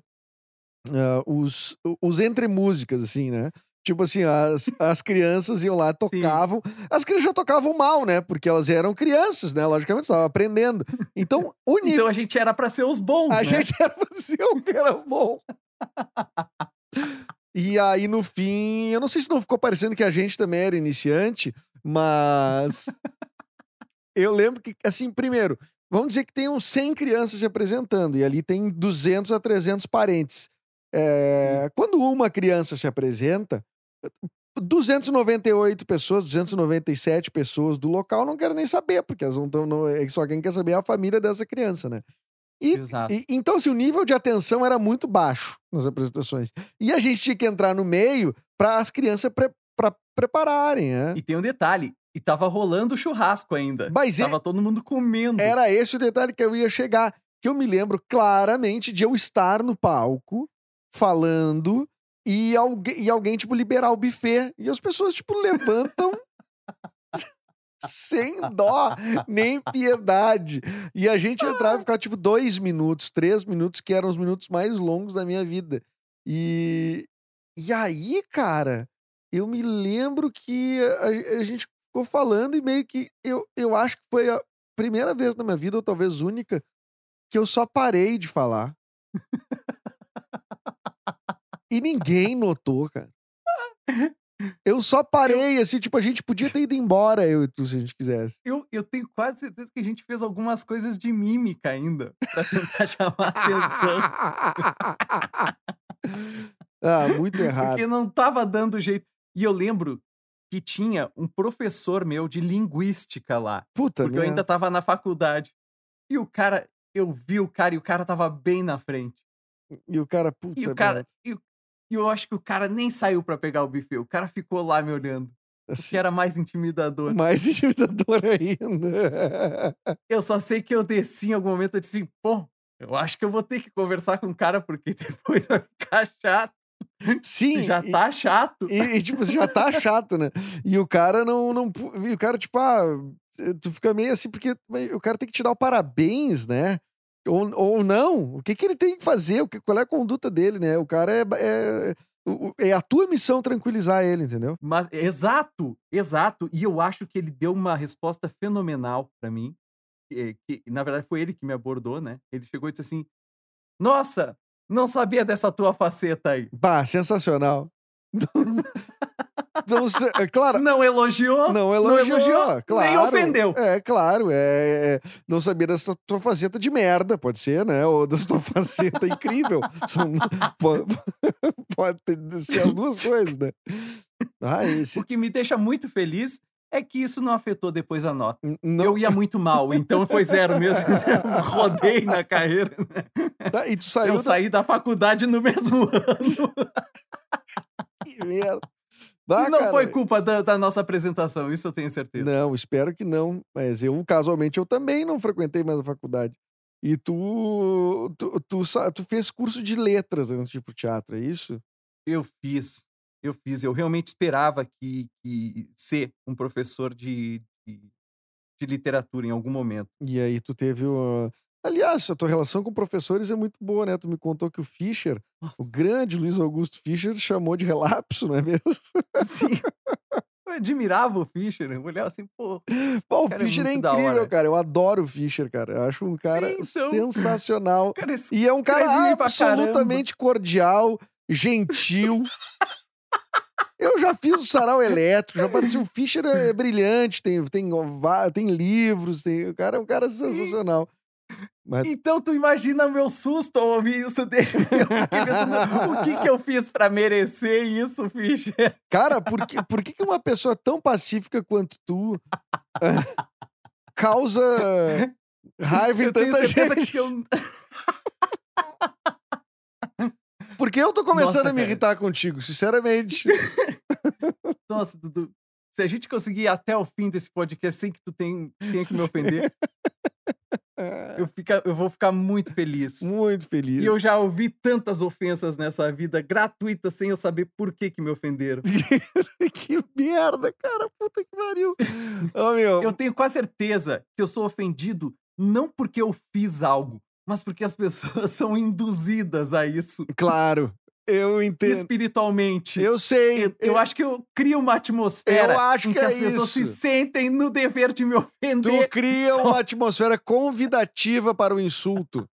ah, os, os entre músicas, assim, né? Tipo assim, as, <laughs> as crianças iam lá, tocavam. As crianças já tocavam mal, né? Porque elas eram crianças, né? Logicamente, estavam aprendendo. Então, o nível. Então a gente era pra ser os bons, A né? gente <laughs> era fazer o que era bom. E aí, no fim, eu não sei se não ficou parecendo que a gente também era iniciante, mas. <laughs> eu lembro que, assim, primeiro, vamos dizer que tem uns 100 crianças se apresentando, e ali tem 200 a 300 parentes. É, quando uma criança se apresenta, 298 pessoas, 297 pessoas do local não querem nem saber, porque elas não estão. Só quem quer saber é a família dessa criança, né? E, Exato. e- então, assim, o nível de atenção era muito baixo nas apresentações. E a gente tinha que entrar no meio para as crianças pre- pra prepararem, né? E tem um detalhe. E tava rolando churrasco ainda. Mas é- Tava todo mundo comendo. era esse o detalhe que eu ia chegar. Que eu me lembro claramente de eu estar no palco falando e, algu e alguém, tipo, liberar o buffet. E as pessoas, tipo, levantam <laughs> sem dó, nem piedade. E a gente entrava e ficava, tipo, dois minutos, três minutos, que eram os minutos mais longos da minha vida. E, e aí, cara, eu me lembro que a, a gente ficou falando e meio que eu, eu acho que foi a primeira vez na minha vida, ou talvez única, que eu só parei de falar. e ninguém notou, cara. Eu só parei, assim, tipo, a gente podia ter ido embora, eu e tu, se a gente quisesse. Eu, eu tenho quase certeza que a gente fez algumas coisas de mímica ainda. Pra tentar <laughs> chamar a atenção. ah, muito errado. Porque não tava dando jeito. E eu lembro que tinha um professor meu de linguística lá. Puta Porque eu ainda tava na faculdade. E o cara, eu vi o cara e o cara tava bem na frente. E o cara, puta E o cara, e, e eu acho que o cara nem saiu pra pegar o buffet. O cara ficou lá me olhando. Assim, que era mais intimidador. mais <laughs> intimidador ainda. <laughs> Eu só sei que eu desci em algum momento e disse assim, pô, eu acho que eu vou ter que conversar com o cara porque <laughs> depois vai ficar chato. Sim. Se já e- tá chato. E, e, tipo, já tá <laughs> chato, né? E o cara não. não e o cara, tipo, ah, tu fica meio assim, porque o cara tem que te dar o parabéns, né? Ou, ou não. O que, que ele tem que fazer? O que, qual é a conduta dele, né? O cara é. é é a tua missão tranquilizar ele, entendeu? Mas, exato, exato. E eu acho que ele deu uma resposta fenomenal pra mim. Que, que, na verdade, foi ele que me abordou, né? Ele chegou e disse assim: Nossa, não sabia dessa tua faceta aí. Bah, sensacional. Então, é claro, Não elogiou? Não elogiou, claro. Nem ofendeu. É, claro. É, é- não sabia dessa tua faceta de merda, pode ser, né? Ou dessa tua <laughs> faceta incrível. São- pode, <laughs> pode ser as duas coisas, né? Ah, esse. O que me deixa muito feliz é que isso não afetou depois a nota. Não, Eu ia muito mal, então foi zero mesmo. <laughs> <laughs> Rodei na carreira. né? tá, e tu saiu Eu da... saí da faculdade no mesmo <laughs> ano. Que merda. Bah, e não cara, foi culpa da, da nossa apresentação, isso eu tenho certeza. Não, espero que não. Mas eu, casualmente, eu também não frequentei mais a faculdade. E tu, tu, tu, sa- tu fez curso de letras antes de ir pro teatro, é isso? Eu fiz, eu fiz. Eu realmente esperava que, que ser um professor de, de, de literatura em algum momento. E aí tu teve o. Aliás, a tua relação com professores é muito boa, né? Tu me contou que o Fischer, o Nossa, grande Luiz Augusto Fischer, chamou de relapso, não é mesmo? sim. Eu admirava o Fischer, eu olhava assim, pô, Pô, o é Fischer é, da incrível, cara. Eu adoro o Fischer, cara. Eu acho um cara Sim, então. sensacional. o cara E é um cara absolutamente cordial, gentil. Eu já fiz o sarau elétrico, já parecia o Fischer é brilhante, tem, tem, tem livros, tem, o cara é um cara sensacional. Mas Então tu imagina meu susto ao ouvir isso dele. <laughs> Pensando, o que que eu fiz pra merecer isso, Fischer? Cara, por que, por que que uma pessoa tão pacífica quanto tu ah, causa raiva em Eu tanta gente? que eu... Porque eu tô começando Nossa, a me cara. irritar contigo, sinceramente. <laughs> Nossa, Dudu, se a gente conseguir ir até o fim desse podcast sem que tu tenha, tenha que me ofender, <laughs> eu, fica, eu vou ficar muito feliz. Muito feliz. E eu já ouvi tantas ofensas nessa vida gratuitas sem eu saber por que que me ofenderam. <laughs> que merda, cara. Puta que pariu. Ô, meu. Eu tenho quase certeza que eu sou ofendido não porque eu fiz algo, mas porque as pessoas <laughs> são induzidas a isso Claro, eu entendo. espiritualmente. Eu sei. Eu, eu acho que eu crio uma atmosfera Eu acho que que, é as pessoas se isso. sentem no dever de me Tu ofender. cria Só- uma atmosfera convidativa para o insulto.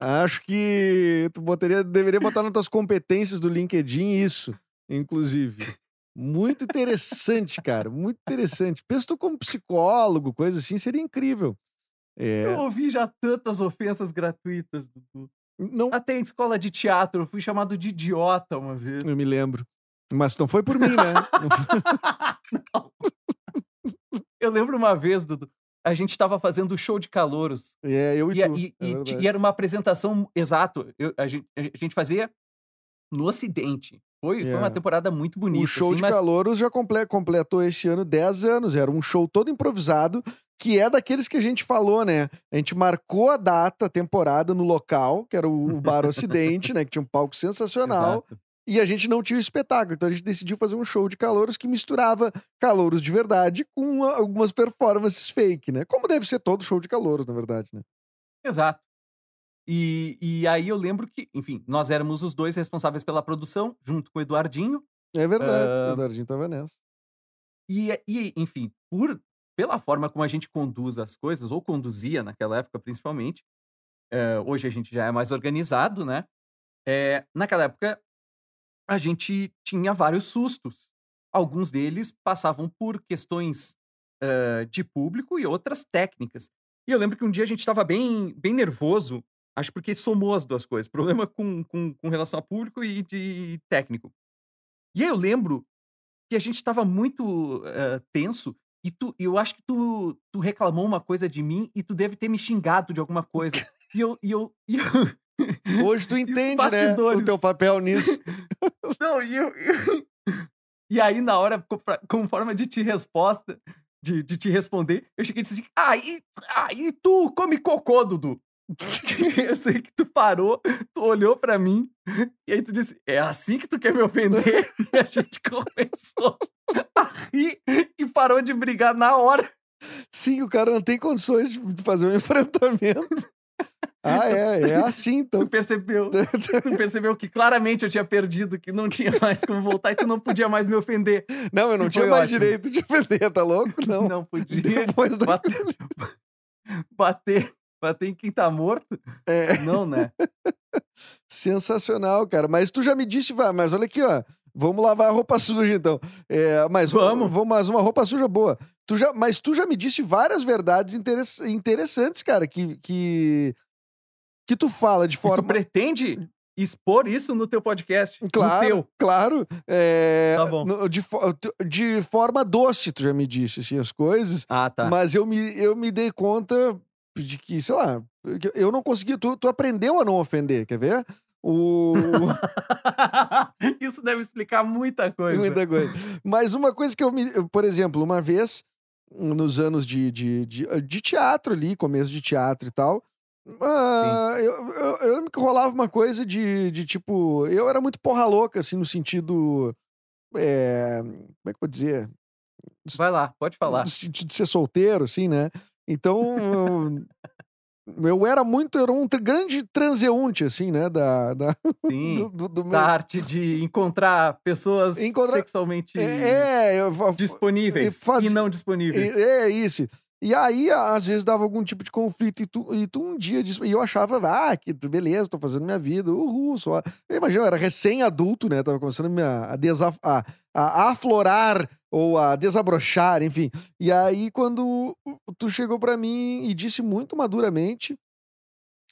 Acho que tu botaria, deveria botar nas tuas competências do LinkedIn isso, inclusive. Muito interessante, cara. Muito interessante. Pensa tu como psicólogo, coisa assim, seria incrível. É, Eu ouvi já tantas ofensas gratuitas, Dudu. não, Até em escola de teatro, eu fui chamado de idiota uma vez. eu me lembro. Mas não foi por mim, né? Não foi- Não. <laughs> Eu lembro uma vez, Dudu, a gente estava fazendo o show de calouros. É, eu e, E, tu. e- é e e era uma apresentação, exato, eu- a, gente, a gente fazia no Ocidente. Foi, foi É. uma temporada muito bonita. O show assim, de mas calouros já comple- completou esse ano 10 anos. Era um show todo improvisado, que é daqueles que a gente falou, né? A gente marcou a data, a temporada no local, que era o Bar Ocidente, né? Que tinha um palco sensacional. Exato. E a gente não tinha o espetáculo. Então a gente decidiu fazer um show de calouros que misturava calouros de verdade com algumas performances fake, né? Como deve ser todo show de calouros, na verdade, né? Exato. E, e aí eu lembro que, enfim, nós éramos os dois responsáveis pela produção, junto com o Eduardinho. É verdade. Ah. O Eduardinho tava nessa. E, e enfim, por, pela forma como a gente conduz as coisas, ou conduzia naquela época principalmente, eh, hoje a gente já é mais organizado, né? Eh, naquela época, a gente tinha vários sustos. Alguns deles passavam por questões eh, de público e outras técnicas. E eu lembro que um dia a gente estava bem, bem nervoso, acho porque somou as duas coisas, problema com, com, com relação a público e de técnico. E aí eu lembro que a gente tava muito uh, tenso e tu, eu acho que tu, tu reclamou uma coisa de mim e tu deve ter me xingado de alguma <laughs> coisa. E eu. E eu, e eu Hoje tu <laughs> entende, né? O teu papel nisso. <laughs> Não, e eu, eu, E aí, na hora, como forma de te resposta, de, de te responder, eu cheguei e disse assim: ah, e, ah, e tu come cocô, Dudu? <laughs> eu sei que tu parou, tu olhou para mim, e aí tu disse: É assim que tu quer me ofender? <laughs> e a gente começou a rir e parou de brigar na hora. Sim, o cara não tem condições de fazer um <laughs> enfrentamento. Ah, é, é assim, então. Tu percebeu, tu percebeu que claramente eu tinha perdido, que não tinha mais como voltar e tu não podia mais me ofender. Não, eu não tinha mais ótimo. direito de ofender, tá louco? Não. Não podia Depois da... bater, bater, bater em quem tá morto? É, Não, né? <laughs> sensacional, cara. Mas tu já me disse, vai, mas olha aqui, ó. Vamos lavar a roupa suja, então. É, mas Vamos. vamos, mas uma roupa suja boa. Tu já, mas tu já me disse várias verdades interess- interessantes, cara, que, que, que tu fala de E tu forma. pretende expor isso no teu podcast? No Claro, teu. claro. É, Tá bom. de, de forma doce, tu já me disse assim, as coisas. Ah, tá. Mas eu me, eu me dei conta de que, sei lá, eu não consegui. Tu, tu aprendeu a não ofender, quer ver? O. <laughs> Isso deve explicar muita coisa. Muita coisa. Mas uma coisa que eu me. eu, Por exemplo, uma vez, nos anos de, de, de, de teatro ali, começo de teatro e tal. ah, eu, eu, eu lembro que rolava uma coisa de, de tipo. Eu era muito porra louca, assim, no sentido. é, como é que eu vou dizer? Vai lá, pode falar. No sentido de ser solteiro, assim, né? Então. eu, eu era muito. Era um grande transeunte, assim, né? Da, da, <laughs> Sim. do, do- do meu- Da arte de encontrar pessoas Encontrar- sexualmente É, é, eu, disponíveis e faz- e não disponíveis. É, é isso. E aí, às vezes, dava algum tipo de conflito, e tu, e tu um dia disse, e eu achava, ah, que beleza, tô fazendo minha vida, uhul, só. Eu imagino, eu era recém-adulto, né? Tava começando a, a, a, aflorar ou a desabrochar, enfim. E aí, quando tu chegou pra mim e disse muito maduramente,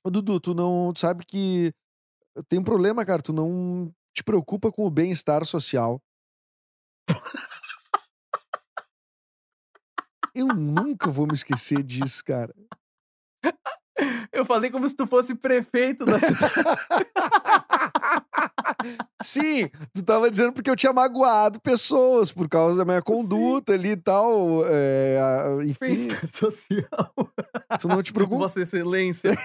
"Ô, Dudu, tu não tu sabe que tem um problema, cara, tu não te preocupa com o bem-estar social. <laughs> Eu nunca vou me esquecer disso, cara. Eu falei como se tu fosse prefeito da cidade. <laughs> Sim, tu tava dizendo porque eu tinha magoado pessoas por causa da minha conduta ali e tal. é, a- enfim, <laughs> social. tu não te preocupa, Vossa Excelência. <laughs>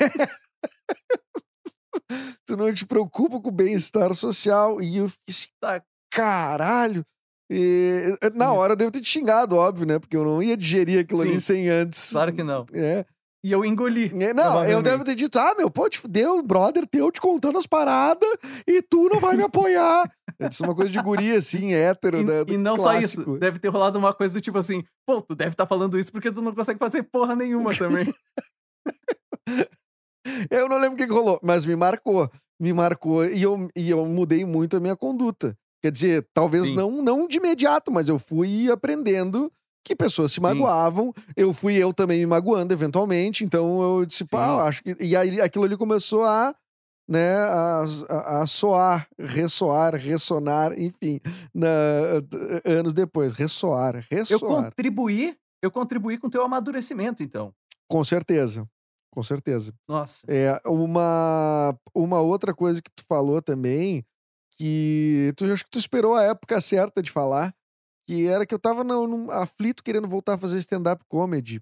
tu não te preocupa com o bem-estar social. E eu fiz, Tá. caralho. E, Sim. na hora eu devo ter te xingado, óbvio, né? Porque eu não ia digerir aquilo ali Sim. sem antes. Claro que não. É. E eu engoli. É, Não, eu devo ter dito, ah, meu, pô, te fudeu, brother teu te contando as paradas e tu não vai me apoiar. Isso é uma coisa de guria, assim, hétero, E, né, e não só clássico. isso, deve ter rolado uma coisa do tipo assim, pô, tu deve estar falando isso porque tu não consegue fazer porra nenhuma também. <laughs> Eu não lembro o que, que rolou, mas me marcou. Me marcou e eu, e eu mudei muito a minha conduta. Quer dizer, talvez Sim. não, não de imediato, mas eu fui aprendendo que pessoas se magoavam. Eu fui eu também me magoando eventualmente. Então eu disse, pá, eu acho que. E aí aquilo ali começou a. Né, a, a, a soar, ressoar, ressonar, enfim, na, anos depois, ressoar, Eu ressoar. contribuí, eu contribuí com o teu amadurecimento, então. Com certeza, com certeza. Nossa. É, uma, uma outra coisa que tu falou também, que tu acho que tu esperou a época certa de falar, que era que eu tava num aflito querendo voltar a fazer stand-up comedy.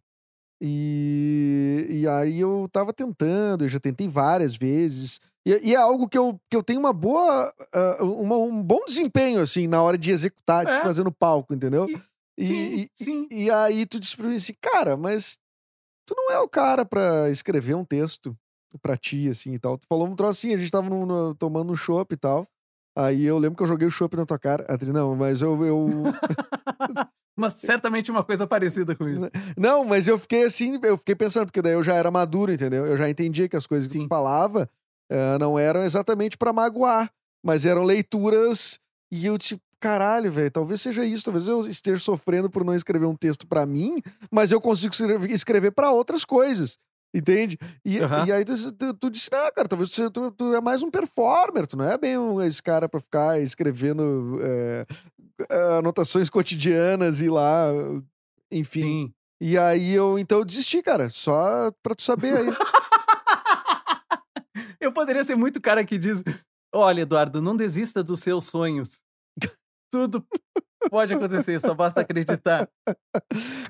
E, e aí eu tava tentando, eu já tentei várias vezes. E, e é algo que eu, que eu tenho uma boa. ah, uma- um bom desempenho, assim, na hora de executar, de É. fazer no palco, entendeu? E, sim, e- sim. e aí tu disse pra mim assim, cara, mas tu não é o cara pra escrever um texto pra ti, assim, e tal. Tu falou um troço assim, a gente tava no- no- tomando um chopp e tal. Aí eu lembro que eu joguei o chopp na tua cara. Adri, não, mas eu, eu... <laughs> Mas certamente uma coisa parecida com isso. <laughs> Não, mas eu fiquei assim, eu fiquei pensando, porque daí eu já era maduro, entendeu? Eu já entendia que as coisas que Sim. tu falava eh, não eram exatamente pra magoar, mas eram leituras e eu tipo, caralho, velho, talvez seja isso, talvez eu esteja sofrendo por não escrever um texto pra mim, mas eu consigo escrever- escrever pra outras coisas. Entende? E, Aham. e aí tu, tu, tu disse, não, cara, talvez tu, tu é mais um performer, tu não é bem um- esse cara pra ficar escrevendo uh, anotações cotidianas e lá, enfim. Sim. E aí eu, então, eu desisti, cara, só pra tu saber aí. <laughs> eu poderia ser muito cara que diz: Olha, Eduardo, não desista dos seus sonhos. Tudo pode acontecer, só basta acreditar.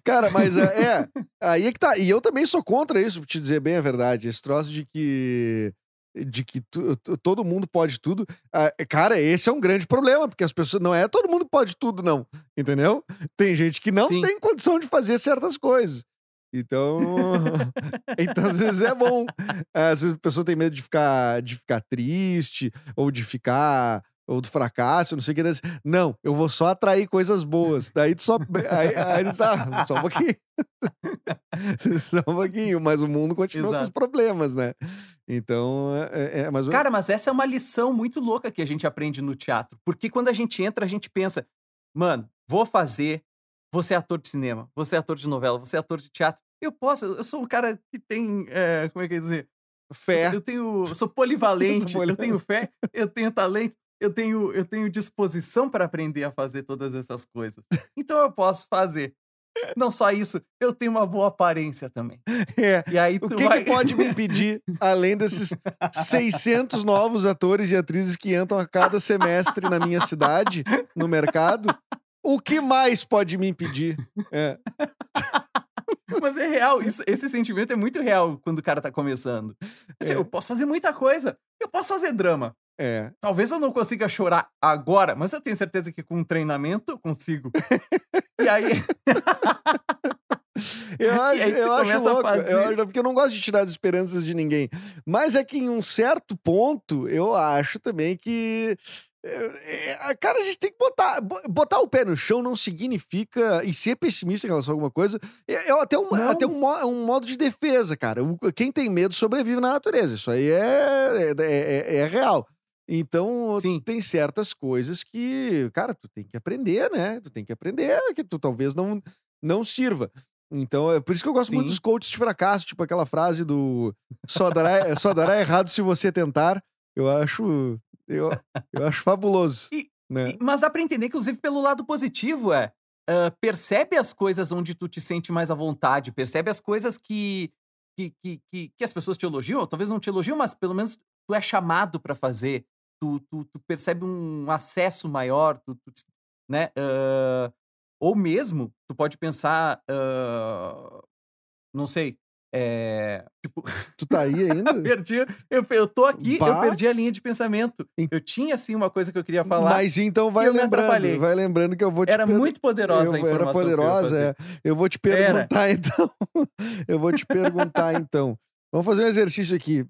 Cara, mas é, é, <laughs> aí é que tá. E eu também sou contra isso, pra te dizer bem a verdade. Esse troço de que de que tu, todo mundo pode tudo. Ah, cara, esse é um grande problema, porque as pessoas. Não é todo mundo pode tudo, não. Entendeu? Tem gente que não Sim. tem condição de fazer certas coisas. Então, <laughs> então às vezes é bom. Às vezes a pessoa tem medo de ficar, de ficar triste ou de ficar ou do fracasso, não sei o que. Não, eu vou só atrair coisas boas. Daí tu só. Aí, aí eles, ah, só um pouquinho. <laughs> só um pouquinho, mas o mundo continua Exato. com os problemas, né? Então, é, é, é mais Cara, mas essa é uma lição muito louca que a gente aprende no teatro. Porque quando a gente entra, a gente pensa, mano, vou fazer, vou ser ator de cinema, vou ser ator de novela, vou ser ator de teatro. Eu posso, eu sou um cara que tem, é, como é que é dizer? Fé. Eu tenho, eu sou polivalente, <laughs> eu, eu tenho fé, eu tenho talento eu tenho, eu tenho disposição para aprender a fazer todas essas coisas. Então eu posso fazer. Não só isso, eu tenho uma boa aparência também. <laughs> É. E aí o que, vai... que pode me impedir, além desses 600 novos atores e atrizes que entram a cada semestre na minha cidade, no mercado? O que mais pode me impedir? É. Mas é real, isso, esse sentimento é muito real quando o cara tá começando. Assim, é. Eu posso fazer muita coisa. Eu posso fazer drama. É. Talvez eu não consiga chorar agora, mas eu tenho certeza que com treinamento eu consigo. e aí. <laughs> Eu acho, eu acho louco, eu acho, porque eu não gosto de tirar as esperanças de ninguém. Mas é que em um certo ponto, eu acho também que. É, é, cara, a gente tem que botar. Botar o pé no chão não significa. E ser pessimista em relação a alguma coisa. É, é até, um, até um, um, modo de defesa, cara. Quem tem medo sobrevive na natureza. Isso aí é, é, é, é real. Então, Sim. tem certas coisas que, cara, tu tem que aprender, né? Tu tem que aprender, que tu talvez não, não sirva. Então, é por isso que eu gosto Sim. muito dos coaches de fracasso, tipo aquela frase do só dará, só dará errado se você tentar. Eu acho, eu, eu acho fabuloso. E, né? E, mas dá pra entender, inclusive, pelo lado positivo, é. Uh, percebe as coisas onde tu te sente mais à vontade, percebe as coisas que, que, que, que, que as pessoas te elogiam, talvez não te elogiam, mas pelo menos tu é chamado para fazer tu, tu, tu percebe um acesso maior, tu, tu né? Uh, ou mesmo, tu pode pensar, uh, não sei, é, tipo... <laughs> Tu tá aí ainda? perdi, eu, eu tô aqui, bah. eu perdi a linha de pensamento. Eu tinha, assim, uma coisa que eu queria falar. Mas então vai lembrando, vai lembrando que eu vou te... Era per... muito poderosa eu, a informação Era poderosa, eu é. Eu vou te perguntar, era. <laughs> então. eu vou te perguntar, então. Vamos fazer um exercício aqui.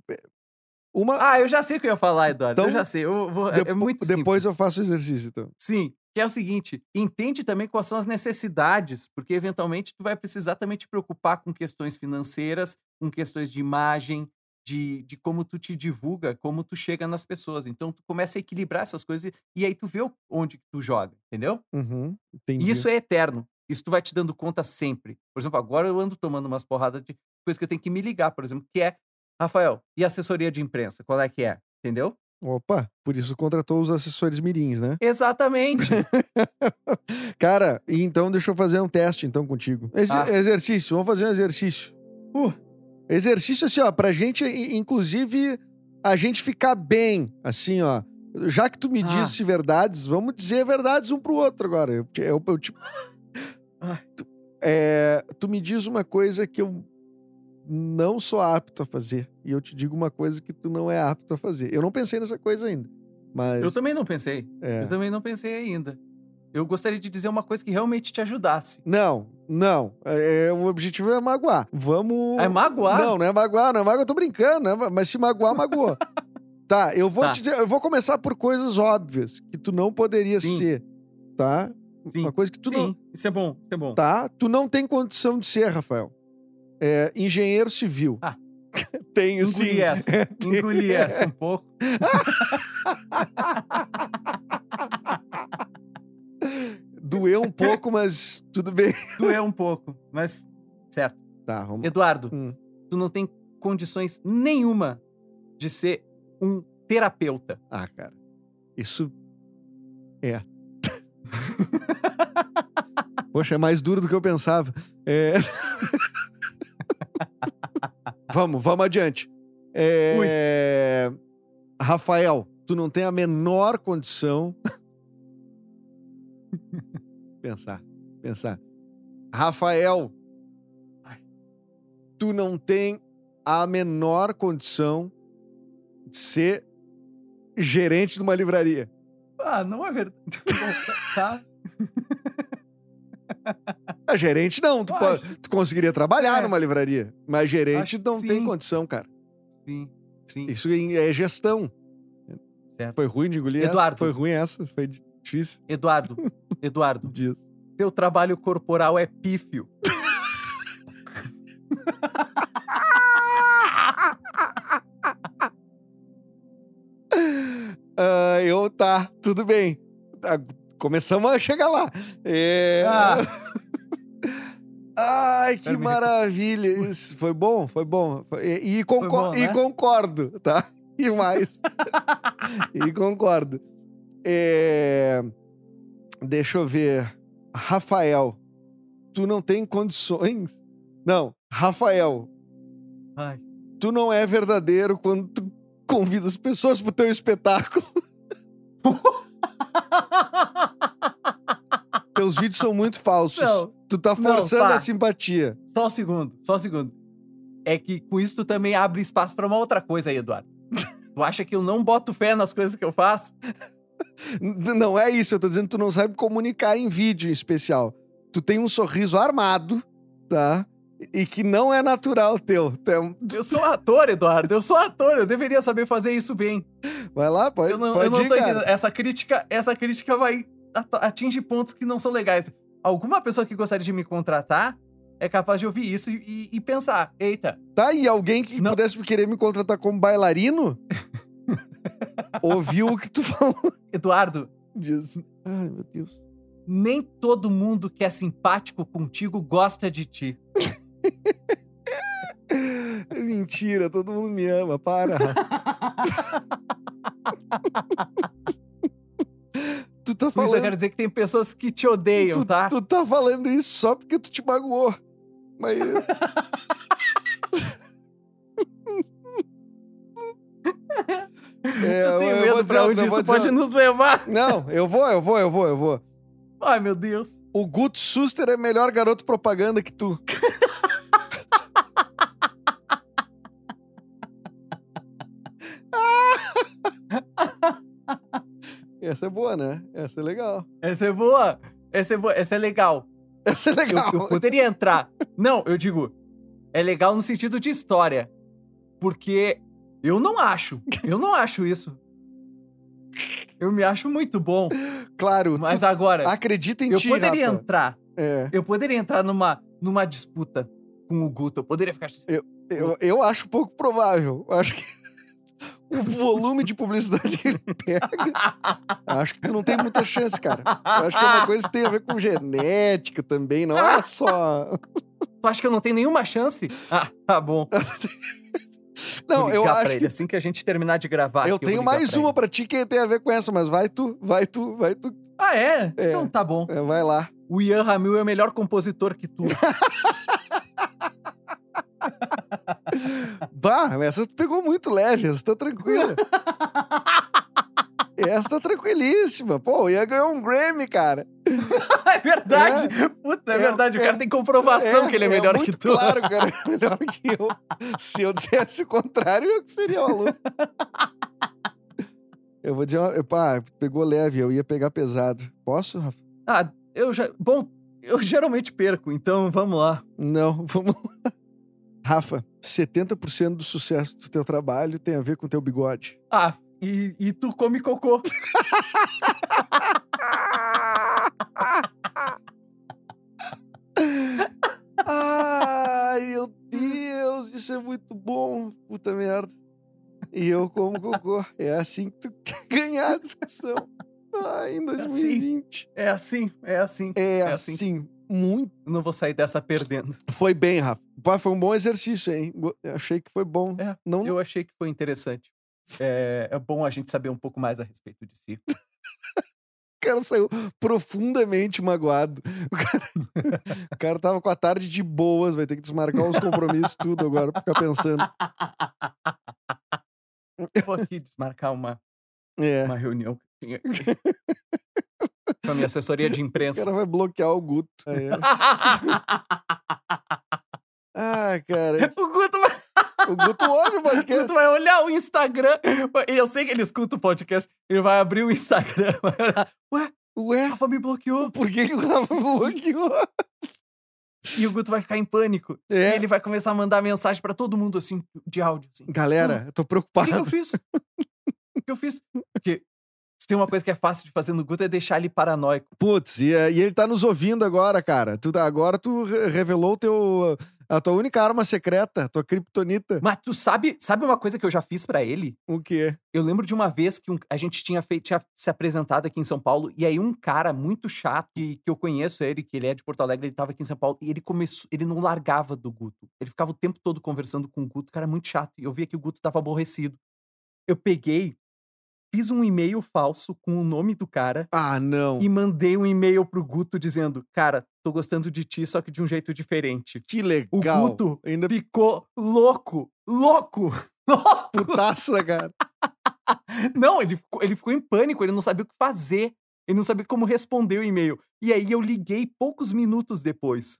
Uma... Ah, eu já sei o que eu ia falar, Eduardo. Então, eu já sei. Eu vou... É, é muito simples. Depois eu faço o exercício, então. Sim, que é o seguinte: entende também quais são as necessidades, porque eventualmente tu vai precisar também te preocupar com questões financeiras, com questões de imagem, de, de como tu te divulga, como tu chega nas pessoas. Então tu começa a equilibrar essas coisas e aí tu vê onde tu joga, entendeu? Uhum, e isso é eterno. Isso tu vai te dando conta sempre. Por exemplo, agora eu ando tomando umas porradas de coisa que eu tenho que me ligar, por exemplo, que é Rafael, e assessoria de imprensa? Qual é que é? Entendeu? Opa, por isso contratou os assessores mirins, né? Exatamente. <laughs> Cara, então deixa eu fazer um teste então contigo. Ex ah. Exercício, vamos fazer um exercício. Uh, exercício assim, ó, pra gente, inclusive, a gente ficar bem, assim, ó. Já que tu me ah. disse verdades, vamos dizer verdades um pro outro agora. Eu, eu, eu, tipo, tu, é, tu me diz uma coisa que eu não sou apto a fazer. E eu te digo uma coisa que tu não é apto a fazer. Eu não pensei nessa coisa ainda. Mas. Eu também não pensei. É. Eu também não pensei ainda. Eu gostaria de dizer uma coisa que realmente te ajudasse. Não, não. É, é o objetivo é magoar. Vamos. É magoar? Não, não é magoar, não é magoar. Eu tô brincando, né? Mas se magoar, magoou. <laughs> tá, eu vou tá. te dizer, eu vou começar por coisas óbvias que tu não poderia Sim. ser. Tá? Sim. Uma coisa que tu Sim. não. Isso é bom, isso é bom. Tá? Tu não tem condição de ser, Rafael é, engenheiro civil. Ah. <laughs> Tenho Engoli sim. Essa. <laughs> É, Engoli essa um pouco. <laughs> Doeu um pouco, mas tudo bem. Doeu um pouco, mas certo. Tá, vamos. Eduardo, hum. tu não tem condições nenhuma de ser um terapeuta. Ah, cara. Isso é. Poxa, é mais duro do que eu pensava. É... vamos, vamos adiante. É... Rafael, tu não tem a menor condição. <laughs> pensar, pensar. Rafael, tu não tem a menor condição de ser gerente de uma livraria. Ah, não é verdade. <laughs> tá. <laughs> A gerente não, tu, pode, tu conseguiria trabalhar É. numa livraria, mas gerente Acho não tem condição, cara. Sim, sim. Isso é gestão. Certo. Foi ruim de engolir Eduardo. essa? Foi ruim essa? Foi difícil Eduardo, <laughs> Eduardo, disso. teu trabalho corporal é pífio. <laughs> Ah, eu, tá, tudo bem. Tá, começamos a chegar lá. É... Ah. <laughs> Ai, que me maravilha. Isso foi bom, foi bom. E, e concor- bom, e né? concordo, tá? E mais. <laughs> e concordo. É, Deixa eu ver. Rafael, tu não tem condições. Não, Rafael, Ai, tu não é verdadeiro quando tu convida as pessoas pro teu espetáculo. <laughs> Teus vídeos são muito falsos. Não, tu tá não, forçando pá. a simpatia. só um segundo, só um segundo. É que com isso tu também abre espaço pra uma outra coisa aí, Eduardo. <laughs> tu acha que eu não boto fé nas coisas que eu faço? Não é isso, eu tô dizendo que tu não sabe comunicar em vídeo em especial. Tu tem um sorriso armado, tá? E que não é natural teu. É <laughs> Eu sou ator, Eduardo. Eu sou ator. Eu deveria saber fazer isso bem. Vai lá, pode, Eu não, pode eu não ir, tô entendendo. Essa crítica, essa crítica vai at- atingir pontos que não são legais. Alguma pessoa que gostaria de me contratar é capaz de ouvir isso e, e- pensar: eita, Tá, e alguém que Não. pudesse querer me contratar como bailarino? <laughs> ouviu o que tu falou Eduardo, disso. Ai, meu Deus. nem todo mundo que é simpático contigo gosta de ti. É <laughs> mentira, todo mundo me ama, para. <laughs> tu tá Por isso eu falando, quero dizer que tem pessoas que te odeiam, tu, tá? tu tá falando isso só porque tu te magoou. Mas <laughs> É, eu tenho eu vou medo dizer pra onde isso vou dizer pode nos levar. Não, eu vou, eu vou, eu vou, eu vou. Ai, meu Deus. O Guto Suster é melhor garoto propaganda que tu. <laughs> Essa é boa, né? Essa é legal. Essa é boa. Essa é boa. Essa é legal. Essa é Eu, legal. eu poderia entrar. Não, eu digo, é legal no sentido de história. Porque eu não acho. Eu não acho isso. Eu me acho muito bom. Claro, Mas agora, acredita em eu ti, poderia Rafa. entrar. É, Eu poderia entrar numa, numa disputa com o Guto. Eu poderia ficar. eu, eu acho pouco provável. Eu Acho que o volume de publicidade que ele pega, acho que tu não tem muita chance, cara. Eu acho que é uma coisa que tem a ver com genética também, não é só... Tu acha que eu não tenho nenhuma chance? Ah, tá bom. Não, eu acho ele que assim que a gente terminar de gravar. eu tenho ligar mais pra uma pra ti que tem a ver com essa, mas vai tu, vai tu, vai tu. Ah, é? É. Então tá bom. É, vai lá. O Ian Ramil é o melhor compositor que tu. <laughs> <laughs> Bah, essa tu pegou muito leve, essa tá tranquila. <laughs> essa tá tranquilíssima. Pô, ia ganhar um Grammy, cara. <laughs> é verdade. Puta, é, É- verdade. O é- cara tem comprovação que ele é melhor muito que tu. Claro, cara, é melhor que eu. Se eu dissesse o contrário, eu que seria maluco. Eu vou dizer, uma- pá, pegou leve, eu ia pegar pesado. Posso, Rafa? Ah, eu já. Bom, eu geralmente perco, então vamos lá. Não, vamos lá. Rafa, 70% do sucesso do teu trabalho tem a ver com teu bigode. Ah, e, e tu come cocô. <laughs> Ai, meu Deus, isso é muito bom. Puta merda. E eu como cocô. É assim que tu <laughs> quer ganhar a discussão. Ai, em 2020. É assim, é assim. É, É assim. assim, muito. Eu não vou sair dessa perdendo. <laughs> Foi bem, Rafa. Pá, foi um bom exercício, hein? Eu Achei que foi bom. É, Não, Eu achei que foi interessante. É, é bom a gente saber um pouco mais a respeito de si. <laughs> cara saiu profundamente magoado. O cara, <laughs> o cara tava com a tarde de boas, vai ter que desmarcar os compromissos tudo agora pra ficar pensando. Vou aqui desmarcar uma, É. uma reunião que eu tinha aqui. Com a minha assessoria de O imprensa. cara vai bloquear o Guto. Aí é. Ah, cara. <laughs> o Guto vai, O Guto ouve o <laughs> o podcast. Guto vai olhar o Instagram. E eu sei que ele escuta o podcast. Ele vai abrir o Instagram. <laughs> Vai olhar. Ué, Ué, Rafa me bloqueou. por que, que o Rafa bloqueou? E o Guto vai ficar em pânico. E É. ele vai começar a mandar mensagem pra todo mundo, assim, de áudio. Assim. Galera, eu tô O que, preocupado. que eu fiz? O que eu fiz? Porque se tem uma coisa que é fácil de fazer no Guto é deixar ele paranoico. Putz, e, e ele tá nos ouvindo agora, cara. Tu, tá- agora tu re- revelou o teu, a tua única arma secreta, tua kriptonita. Mas tu sabe, sabe uma coisa que eu já fiz pra ele? O quê? Eu lembro de uma vez que um- a gente tinha, feito, tinha se apresentado aqui em São Paulo, e aí um cara muito chato, que, que eu conheço ele, que ele é de Porto Alegre, ele tava aqui em São Paulo, e ele começou, ele não largava do Guto. Ele ficava o tempo todo conversando com o Guto, cara muito chato. E eu via que o Guto tava aborrecido. Eu peguei, fiz um e-mail falso com o nome do cara Ah, não. e mandei um e-mail pro Guto dizendo: Cara, tô gostando de ti, só que de um jeito diferente. Que O legal. Guto Ainda ficou louco, louco, <laughs> louco. putaço, né, cara? <laughs> Não, ele ficou, ele ficou em pânico, ele não sabia o que fazer. Ele não sabia como responder o e-mail. E aí eu liguei poucos minutos depois.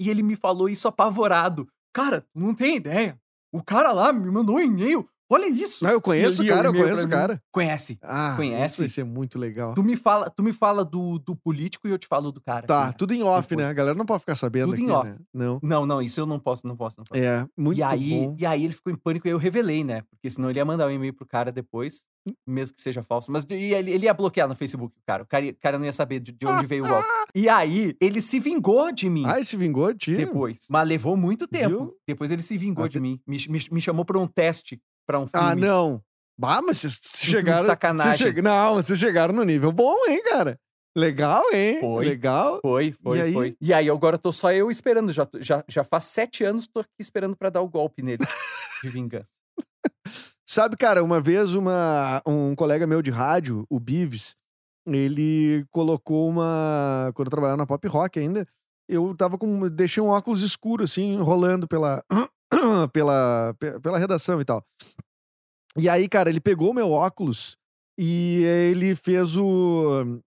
E ele me falou isso apavorado. Cara, não tem ideia. O cara lá me mandou um e-mail. Olha isso. Ah, eu conheço o cara, eu conheço o cara. Conhece. Ah, Conhece? Isso ser muito legal. Tu me fala, tu me fala do, do político e eu te falo do cara. Tá, quem é. tudo em off, né? depois. A galera não pode ficar sabendo Tudo em aqui, off. né? Não. Não, não, isso eu não posso, não posso, não posso. É, muito e aí, bom. e aí ele ficou em pânico e eu revelei, né? Porque senão ele ia mandar um e-mail pro cara depois, mesmo que seja falso. Mas e ele, ele ia bloquear no Facebook o cara. O cara, o cara não ia saber de, de onde veio o golpe. E aí, ele se vingou de mim. Ah, ele se vingou de ti? Depois. Mas levou muito tempo. Viu? Depois ele se vingou Até- de mim. Me, me, me chamou pra um teste, pra um filme. Ah, não. Bah, mas vocês <laughs> filme de chegaram. sacanagem. vocês che- Não, vocês chegaram no nível bom, hein, cara? Legal, hein? Foi. Legal. Foi, foi, aí? foi. E aí, agora tô só eu esperando. Já, já, já faz sete anos tô aqui esperando pra dar o golpe nele. <laughs> de vingança. Sabe, cara, uma vez uma, um colega meu de rádio, o Bives, ele colocou uma. Quando eu trabalhava na pop rock ainda, eu tava com. Deixei um óculos escuro, assim, rolando pela, pela, pe- pela redação e tal. E aí, cara, ele pegou meu óculos e ele fez o.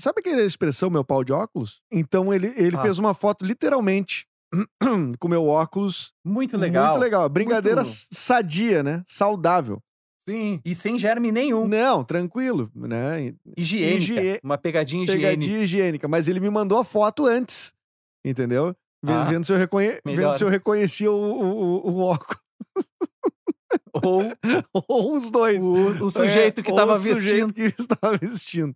Sabe aquela expressão, meu pau de óculos? Então ele, ele Ah. fez uma foto literalmente <clears throat> com meu óculos. Muito legal. Muito legal. Brincadeira Muito- sadia, né? Saudável. Sim. E sem germe nenhum. Não, tranquilo, né? Higiênica. Higie- Uma pegadinha higiênica. Pegadinha higiênica. Mas ele me mandou a foto antes, entendeu? Vendo, Ah, vendo se, eu reconhe... melhor. vendo se eu reconhecia o, o, o- óculos. Ou <laughs> Ou os dois. o, o sujeito É, que tava o sujeito vestindo. que <laughs> estava vestindo.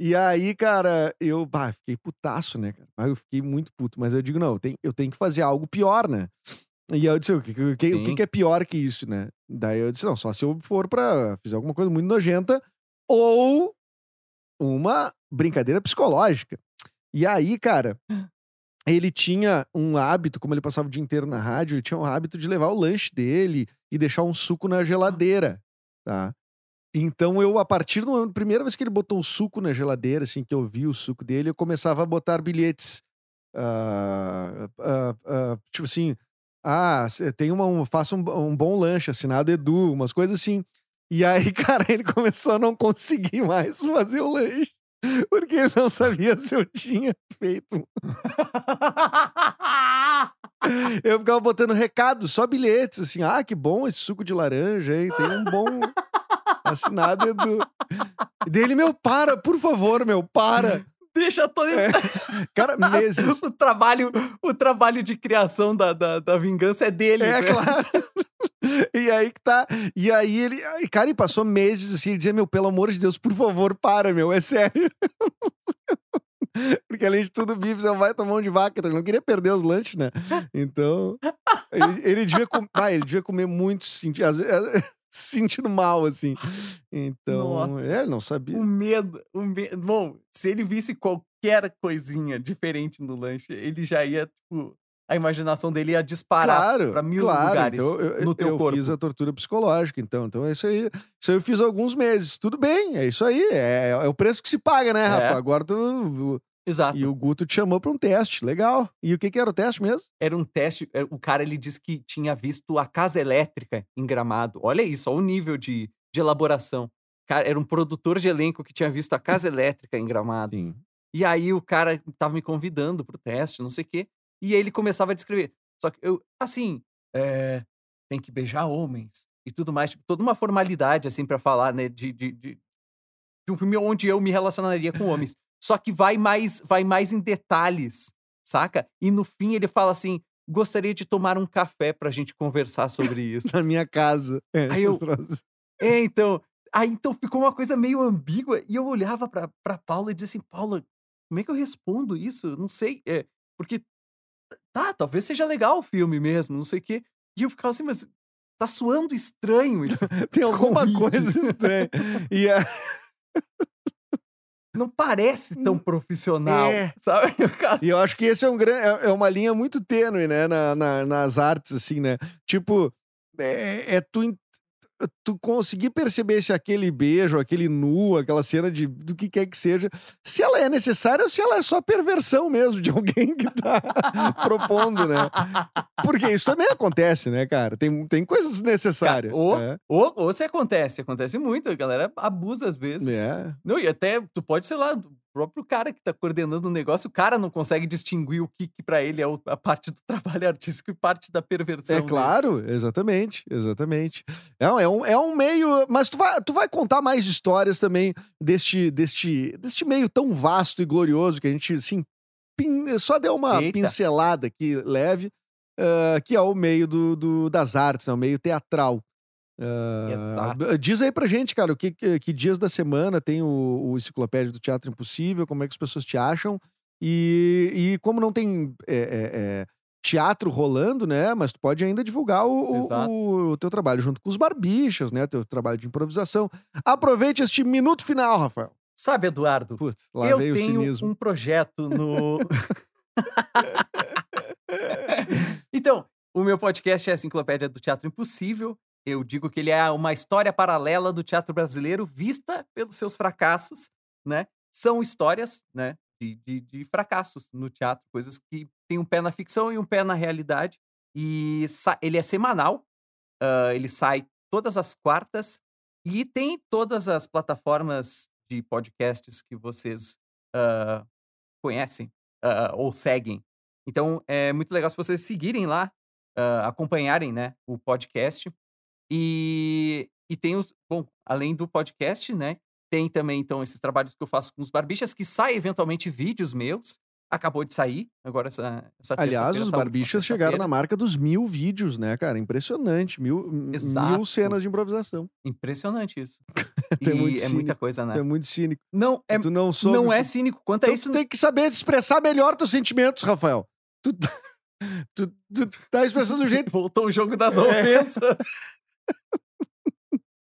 E aí, cara, eu bah, fiquei putaço, né, cara? Eu fiquei muito puto. Mas eu digo, não, eu tenho, eu tenho que fazer algo pior, né? E aí eu disse, o que, o que, o que é pior que isso, né? Daí eu disse, não, só se eu for pra fazer alguma coisa muito nojenta ou uma brincadeira psicológica. E aí, cara, ele tinha um hábito, como ele passava o dia inteiro na rádio, ele tinha um hábito de levar o lanche dele e deixar um suco na geladeira, tá? Então eu, a partir da primeira vez que ele botou o suco na geladeira, assim, que eu vi o suco dele, eu começava a botar bilhetes. ah, ah, ah, tipo assim, ah, tem uma, um, faça um, um bom lanche, assinado Edu, umas coisas assim. E aí, <laughs> cara, ele começou a não conseguir mais fazer o lanche. <laughs> Porque ele não sabia se eu tinha feito. <laughs> Eu ficava botando recado, só bilhetes, assim. Ah, que bom esse suco de laranja, hein? Tem um bom assinado Edu. Dele, meu, para, por favor, meu, para. Deixa todo É. <laughs> Cara, meses. o trabalho, o trabalho de criação da, da, da vingança é dele. É, né? claro. <laughs> E aí que tá. E aí ele. Cara, e passou meses assim, ele dizia, meu, pelo amor de Deus, por favor, para, meu, é sério. <laughs> Porque além de tudo, Bife é um baita mão de vaca, ele não queria perder os lanches, né? Então. Ele, ele devia, com... ah, ele devia comer muito, se <laughs> sentindo mal, assim. Então. Nossa. É, ele não sabia. O medo, o medo. Bom, se ele visse qualquer coisinha diferente no lanche, ele já ia, tipo, a imaginação dele ia disparar Claro, pra mil claro. lugares Então, eu, no teu eu corpo. fiz a tortura psicológica, então. Então é isso aí. Isso aí eu fiz alguns meses. Tudo bem, é isso aí. É, é o preço que se paga, né, Rafa? É. Agora tu. Exato. E o Guto te chamou pra um teste. Legal. E o que, que era o teste mesmo? Era um teste. é, O cara ele disse que tinha visto a casa elétrica em Gramado. Olha isso, olha o nível de, de elaboração. Cara, era um produtor de elenco que tinha visto a casa elétrica em Gramado. Sim. E aí o cara tava me convidando pro teste, não sei o quê. E aí ele começava a descrever. Só que eu, assim, é, tem que beijar homens e tudo mais. Tipo, toda uma formalidade, assim, pra falar, né? De, de, de, de um filme onde eu me relacionaria com homens. Só que vai mais, vai mais em detalhes, saca? E no fim ele fala assim: gostaria de tomar um café pra gente conversar sobre <laughs> isso. Na minha casa. É, Aí eu-. É, então. Aí então ficou uma coisa meio ambígua e eu olhava pra, pra Paula e dizia assim: Paula, como é que eu respondo isso? Não sei. É, porque. Tá, talvez seja legal o filme mesmo, não sei o quê. E eu ficava assim, mas tá soando estranho <laughs> isso. Tem alguma coisa estranha. E a... <laughs> Não parece tão profissional, É. sabe? <laughs> E eu acho que esse é, um gran... é é uma linha muito tênue, né? Na, na- nas artes, assim, né? Tipo, é, é tu, tu conseguir perceber se aquele beijo, aquele nu, aquela cena de do que quer que seja, se ela é necessária ou se ela é só perversão mesmo de <laughs> alguém que tá propondo, né? Porque isso também acontece, né, cara? Tem, tem coisas necessárias. ou, é. ou, ou se acontece, acontece muito, a galera abusa às vezes. É. Não, e até tu pode, sei lá, próprio cara que tá coordenando o negócio, o cara não consegue distinguir o que, que para ele é a parte do <laughs> trabalho artístico e parte da perversão. É dele. claro, exatamente, exatamente. É, um- é, um, é um meio. Mas tu vai, tu vai contar mais histórias também deste, deste, deste meio tão vasto e glorioso que a gente assim, pin- só deu uma Eita. pincelada aqui leve, ah, que é o meio do, do- das artes, né, o meio teatral. Ah, Exato. diz aí pra gente, cara, o que, que, dias da semana tem o, o Enciclopédia do Teatro Impossível, como é que as pessoas te acham. E, e como não tem é, é, teatro rolando, né? Mas tu pode ainda divulgar o, o- o, teu trabalho junto com os barbichas, né? Teu trabalho de improvisação. Aproveite este minuto final, Rafael. Sabe, Eduardo, Putz, eu tenho cinismo. um projeto no. <laughs> <laughs> então, o meu podcast é a Enciclopédia do Teatro Impossível. Eu digo que ele é uma história paralela do teatro brasileiro vista pelos seus fracassos, né? São histórias, né? De, de, de fracassos no teatro, coisas que têm um pé na ficção e um pé na realidade. E ele é semanal, ah, ele sai todas as quartas e tem todas as plataformas de podcasts que vocês ah, conhecem ah, ou seguem. Então é muito legal se vocês seguirem lá, acompanharem né, o podcast. E, e tem os. Bom, além do podcast, né? Tem também, então, esses trabalhos que eu faço com os barbichas, que saem eventualmente vídeos meus. Acabou de sair, agora essa, essa Aliás, os última barbichas chegaram na marca dos mil vídeos, né, cara? Impressionante. Mil, mil cenas de improvisação. Impressionante isso. <laughs> É é muita cínico, coisa, né? é muito cínico. Não, é, tu não soube. não é cínico. Quanto a Então isso, tu tem que saber expressar melhor teus sentimentos, Rafael. Tu, tá- <laughs> tu, tu tá expressando do jeito. <laughs> Voltou o jogo das É.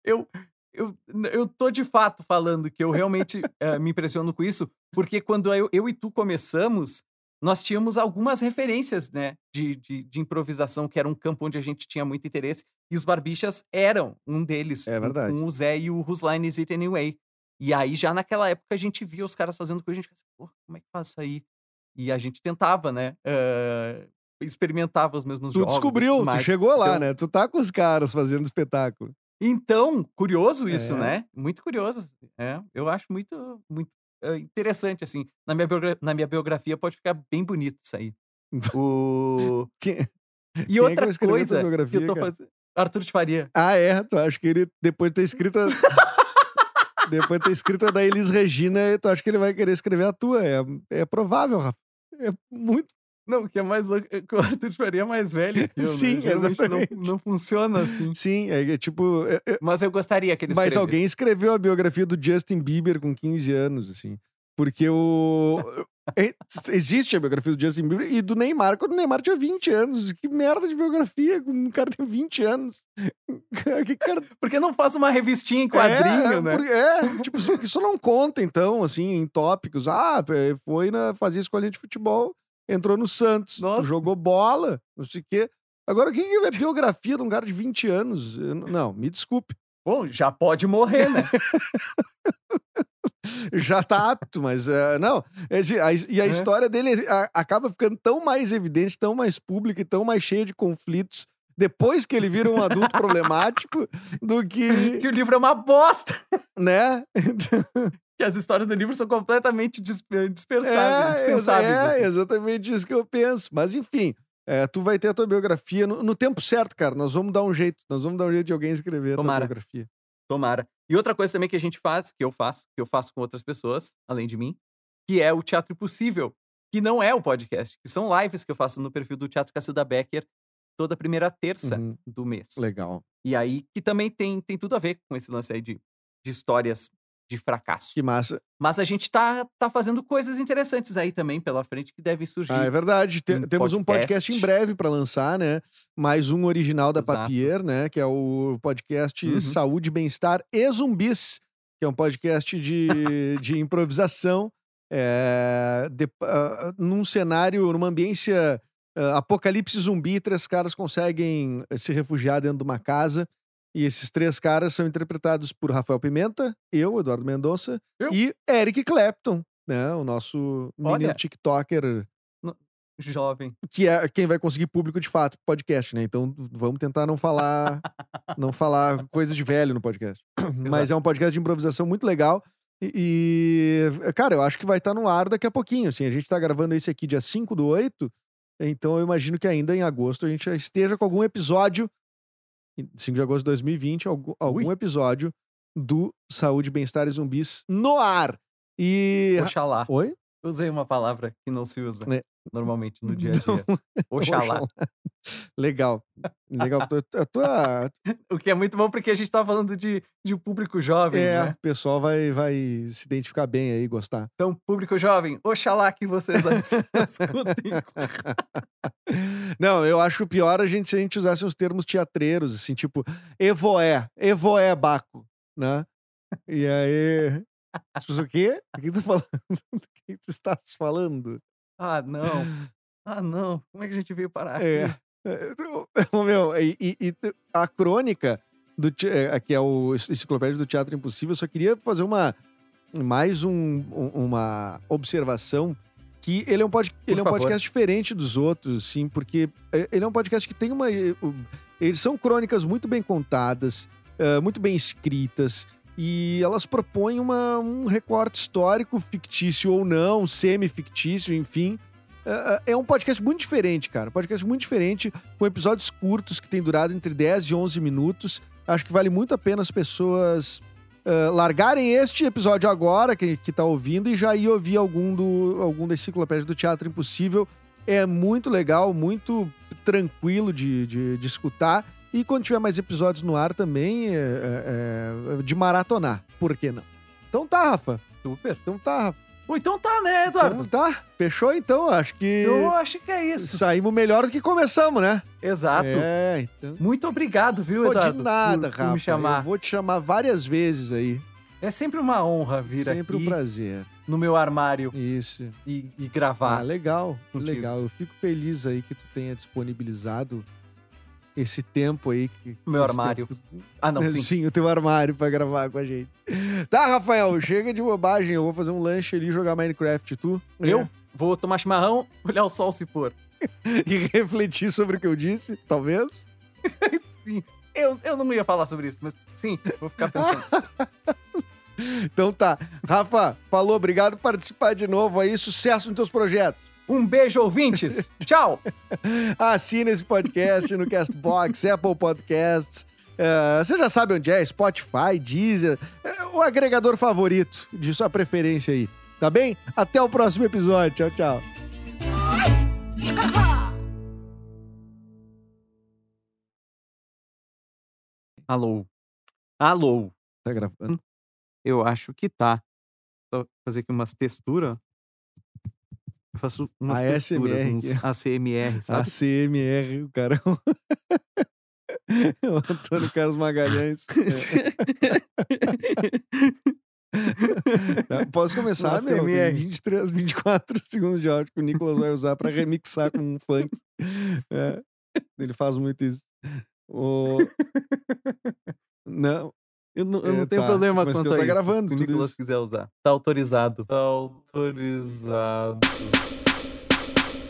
eu, eu, eu tô de fato falando que eu realmente eh, me impressiono com isso, porque quando eu, eu e tu começamos, nós tínhamos algumas referências, né, de, de, de improvisação, que era um campo onde a gente tinha muito interesse, e os Barbichas eram um deles. É verdade. Com o Zé e o Whose Line Is It Anyway. E aí, já naquela época, a gente via os caras fazendo coisa, a gente ficava assim, Pô, como é que faz isso aí? E a gente tentava, né, eh, experimentava os mesmos Tu jogos. e descobriu, tu chegou lá, Então- né? Tu tá com os caras fazendo espetáculo. Então, curioso isso, É. né? Muito curioso. É, eu acho muito, muito eh, interessante, assim. Na minha, na minha biografia pode ficar bem bonito isso aí. O... <laughs> Quem- E Quem é que outra escrever tua coisa que eu tô cara? fazendo... Arthur de Faria. Ah, é? Tu acha que ele, depois de ter escrito. a- <laughs> depois de ter escrito a da Elis Regina, tu acha que ele vai querer escrever a tua? É, é provável, Rafa. É muito. Não, o que é mais louco é o Arthur de Faria é mais velho que eu, né? Sim, não, exatamente. não funciona assim. Sim, é, é tipo. é- é- Mas eu gostaria que ele mas escrevesse. alguém escreveu a biografia do Justin Bieber com 15 anos, assim. Porque o. <laughs> Existe a biografia do Justin Bieber e do Neymar, quando o Neymar tinha 20 anos. Que merda de biografia, um cara tem 20 anos. <laughs> Cara, que cara <laughs> Por que não faz uma revistinha em quadrinho, é, né? por- É, tipo, isso- isso não conta, então, assim, em tópicos. Ah, é, foi na, fazia escolinha de futebol. Entrou no Santos, Nossa. jogou bola, não sei o quê. Agora, o que é biografia de um cara de 20 anos? Eu não- me desculpe. Bom, já pode morrer, né? <laughs> Já tá apto, mas eh, não. A- e a É. história dele a- acaba ficando tão mais evidente, tão mais pública e tão mais cheia de conflitos depois que ele vira um adulto problemático do que, que o livro é uma bosta. <laughs> né? Que as histórias do livro são completamente dis- dispersáveis, É, dispensáveis. é, assim. exatamente isso que eu penso. Mas enfim, é, tu vai ter a tua biografia no, no tempo certo, cara. Nós vamos dar um jeito. Nós vamos dar um jeito de alguém escrever a tua Tomara. biografia. Tomara. E outra coisa também que a gente faz, que eu faço, que eu faço com outras pessoas, além de mim, que é o Teatro Impossível, que não é o podcast, que são lives que eu faço no perfil do Teatro Cacilda Becker toda primeira terça Uhum, do mês. legal. E aí, que também tem, tem tudo a ver com esse lance aí de, de histórias de fracasso. Que massa. Mas a gente tá, tá fazendo coisas interessantes aí também pela frente que devem surgir. Ah, é verdade. Te- um temos um podcast em podcast. breve para lançar, né? Mais um original da Exato. Papier, né? Que é o podcast Uhum. Saúde, Bem-Estar e Zumbis, que é um podcast de, <laughs> de improvisação. é, de- ah, num cenário, numa ambiência ah, apocalipse zumbi, três caras conseguem se refugiar dentro de uma casa. E esses três caras são interpretados por Rafael Pimenta, eu, Eduardo Mendonça, Eu. e Eric Clapton, né? O nosso menino Olha. TikToker Jovem. que é quem vai conseguir público de fato pro podcast, né? Então vamos tentar não falar não falar coisa de velho no podcast. <coughs> Mas é um podcast de improvisação muito legal. E, e, cara, eu acho que vai estar no ar daqui a pouquinho. Assim, a gente tá gravando esse aqui dia 5 do 8, então eu imagino que ainda em agosto a gente já esteja com algum episódio, 5 de agosto de 2020, algum, algum episódio do Saúde, Bem-Estar e Zumbis no ar. E. Oxalá. Oi? Usei uma palavra que não se usa É. normalmente no dia a dia. <laughs> Oxalá. Legal. Legal. A tua, <laughs> O que é muito bom porque a gente tá falando de, de um público jovem, É, né? o pessoal vai, vai se identificar bem aí, gostar. Então, público jovem, oxalá que vocês <laughs> escutem. Não, eu acho pior a gente se a gente usasse uns termos teatreiros, assim, tipo, evoé, evoé Baco, né? E aí. As pessoas, o quê? O que tu falando? <laughs> O que tu estás falando? Ah, não. Ah, não. Como é que a gente veio parar É. aqui? É, <laughs> Meu, e, e- a crônica, do, é, que é o enciclopédia do Teatro Impossível, eu só queria fazer uma mais um- um- uma observação que ele é um, pod, ele é um favor. podcast diferente dos outros, sim, porque é, ele é um podcast que tem uma. Eles são crônicas muito bem contadas, muito bem escritas. E elas propõem uma- um recorte histórico, fictício ou não, semi-fictício, enfim, é, é um podcast muito diferente, cara. Um podcast muito diferente, com episódios curtos que tem durado entre 10 e 11 minutos. Acho que vale muito a pena as pessoas eh, largarem este episódio agora, que, que tá ouvindo, e já ir ouvir algum, do, algum da enciclopédia do Teatro Impossível. É muito legal, muito tranquilo de, de, de escutar. E quando tiver mais episódios no ar também, é, é, é, de maratonar. Por que não? Então tá, Rafa. Super. Então tá, Rafa. Então tá, né, Eduardo? Então tá. Fechou então? Acho que. Eu acho que é isso. Saímos melhor do que começamos, né? Exato. É, então. Muito obrigado, viu, Pô, Eduardo? de nada, por, por chamar. Eu vou te chamar várias vezes aí. É sempre uma honra vir Sempre aqui um prazer. no meu armário Isso. e, e Ah, gravar. legal. contigo. Legal. Eu fico feliz aí que tu tenha disponibilizado esse tempo aí. Que, Meu armário. tempo- Ah, não, <laughs> sim. Sim, o teu armário pra gravar com a gente. Tá, Rafael, chega de bobagem. Eu vou fazer um lanche ali e jogar Minecraft. Tu? Eu É. vou tomar chimarrão, <laughs> olhar o sol se pôr. <laughs> E refletir sobre o que eu disse, talvez. Eu, eu não ia falar sobre isso, mas sim, vou ficar pensando. Então tá. Rafa, falou, obrigado por participar de novo aí. Sucesso nos teus projetos. Um beijo, ouvintes! <laughs> Tchau! Assina esse podcast no Castbox, <laughs> Apple Podcasts. É, você já sabe onde é? Spotify, Deezer, é, o agregador favorito de sua preferência aí. Tá bem? Até o próximo episódio. Tchau, tchau. <laughs> Alô? Alô? Tá gravando? Eu acho que tá. Só fazer aqui umas texturas. Eu faço umas texturas, ASMR uns. ACMR, <laughs> sabe? ACMR, o cara. é <laughs> o Antônio Carlos Magalhães. <laughs> Tá, Posso começar, Nossa, meu? Tem MR. 23, 24 segundos de áudio que o Nicolas vai usar pra remixar com um funk. É, ele faz muito isso. O... Não, Eu não, eu É, não tenho tá. problema Mas quanto a tá isso. gravando Se o Nicolas isso. quiser usar. Tá autorizado. Tá autorizado.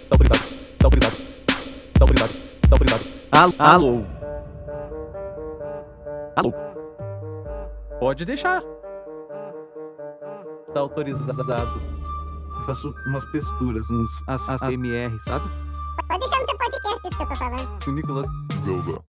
Tá autorizado. Tá autorizado. Tá autorizado. Tá autorizado. Alô? Alô? Alô? Pode deixar. Tá autorizado. Eu faço umas texturas, uns ASMR, sabe? Pode deixar no teu podcast isso que eu tô falando. O Nicolas Zelda.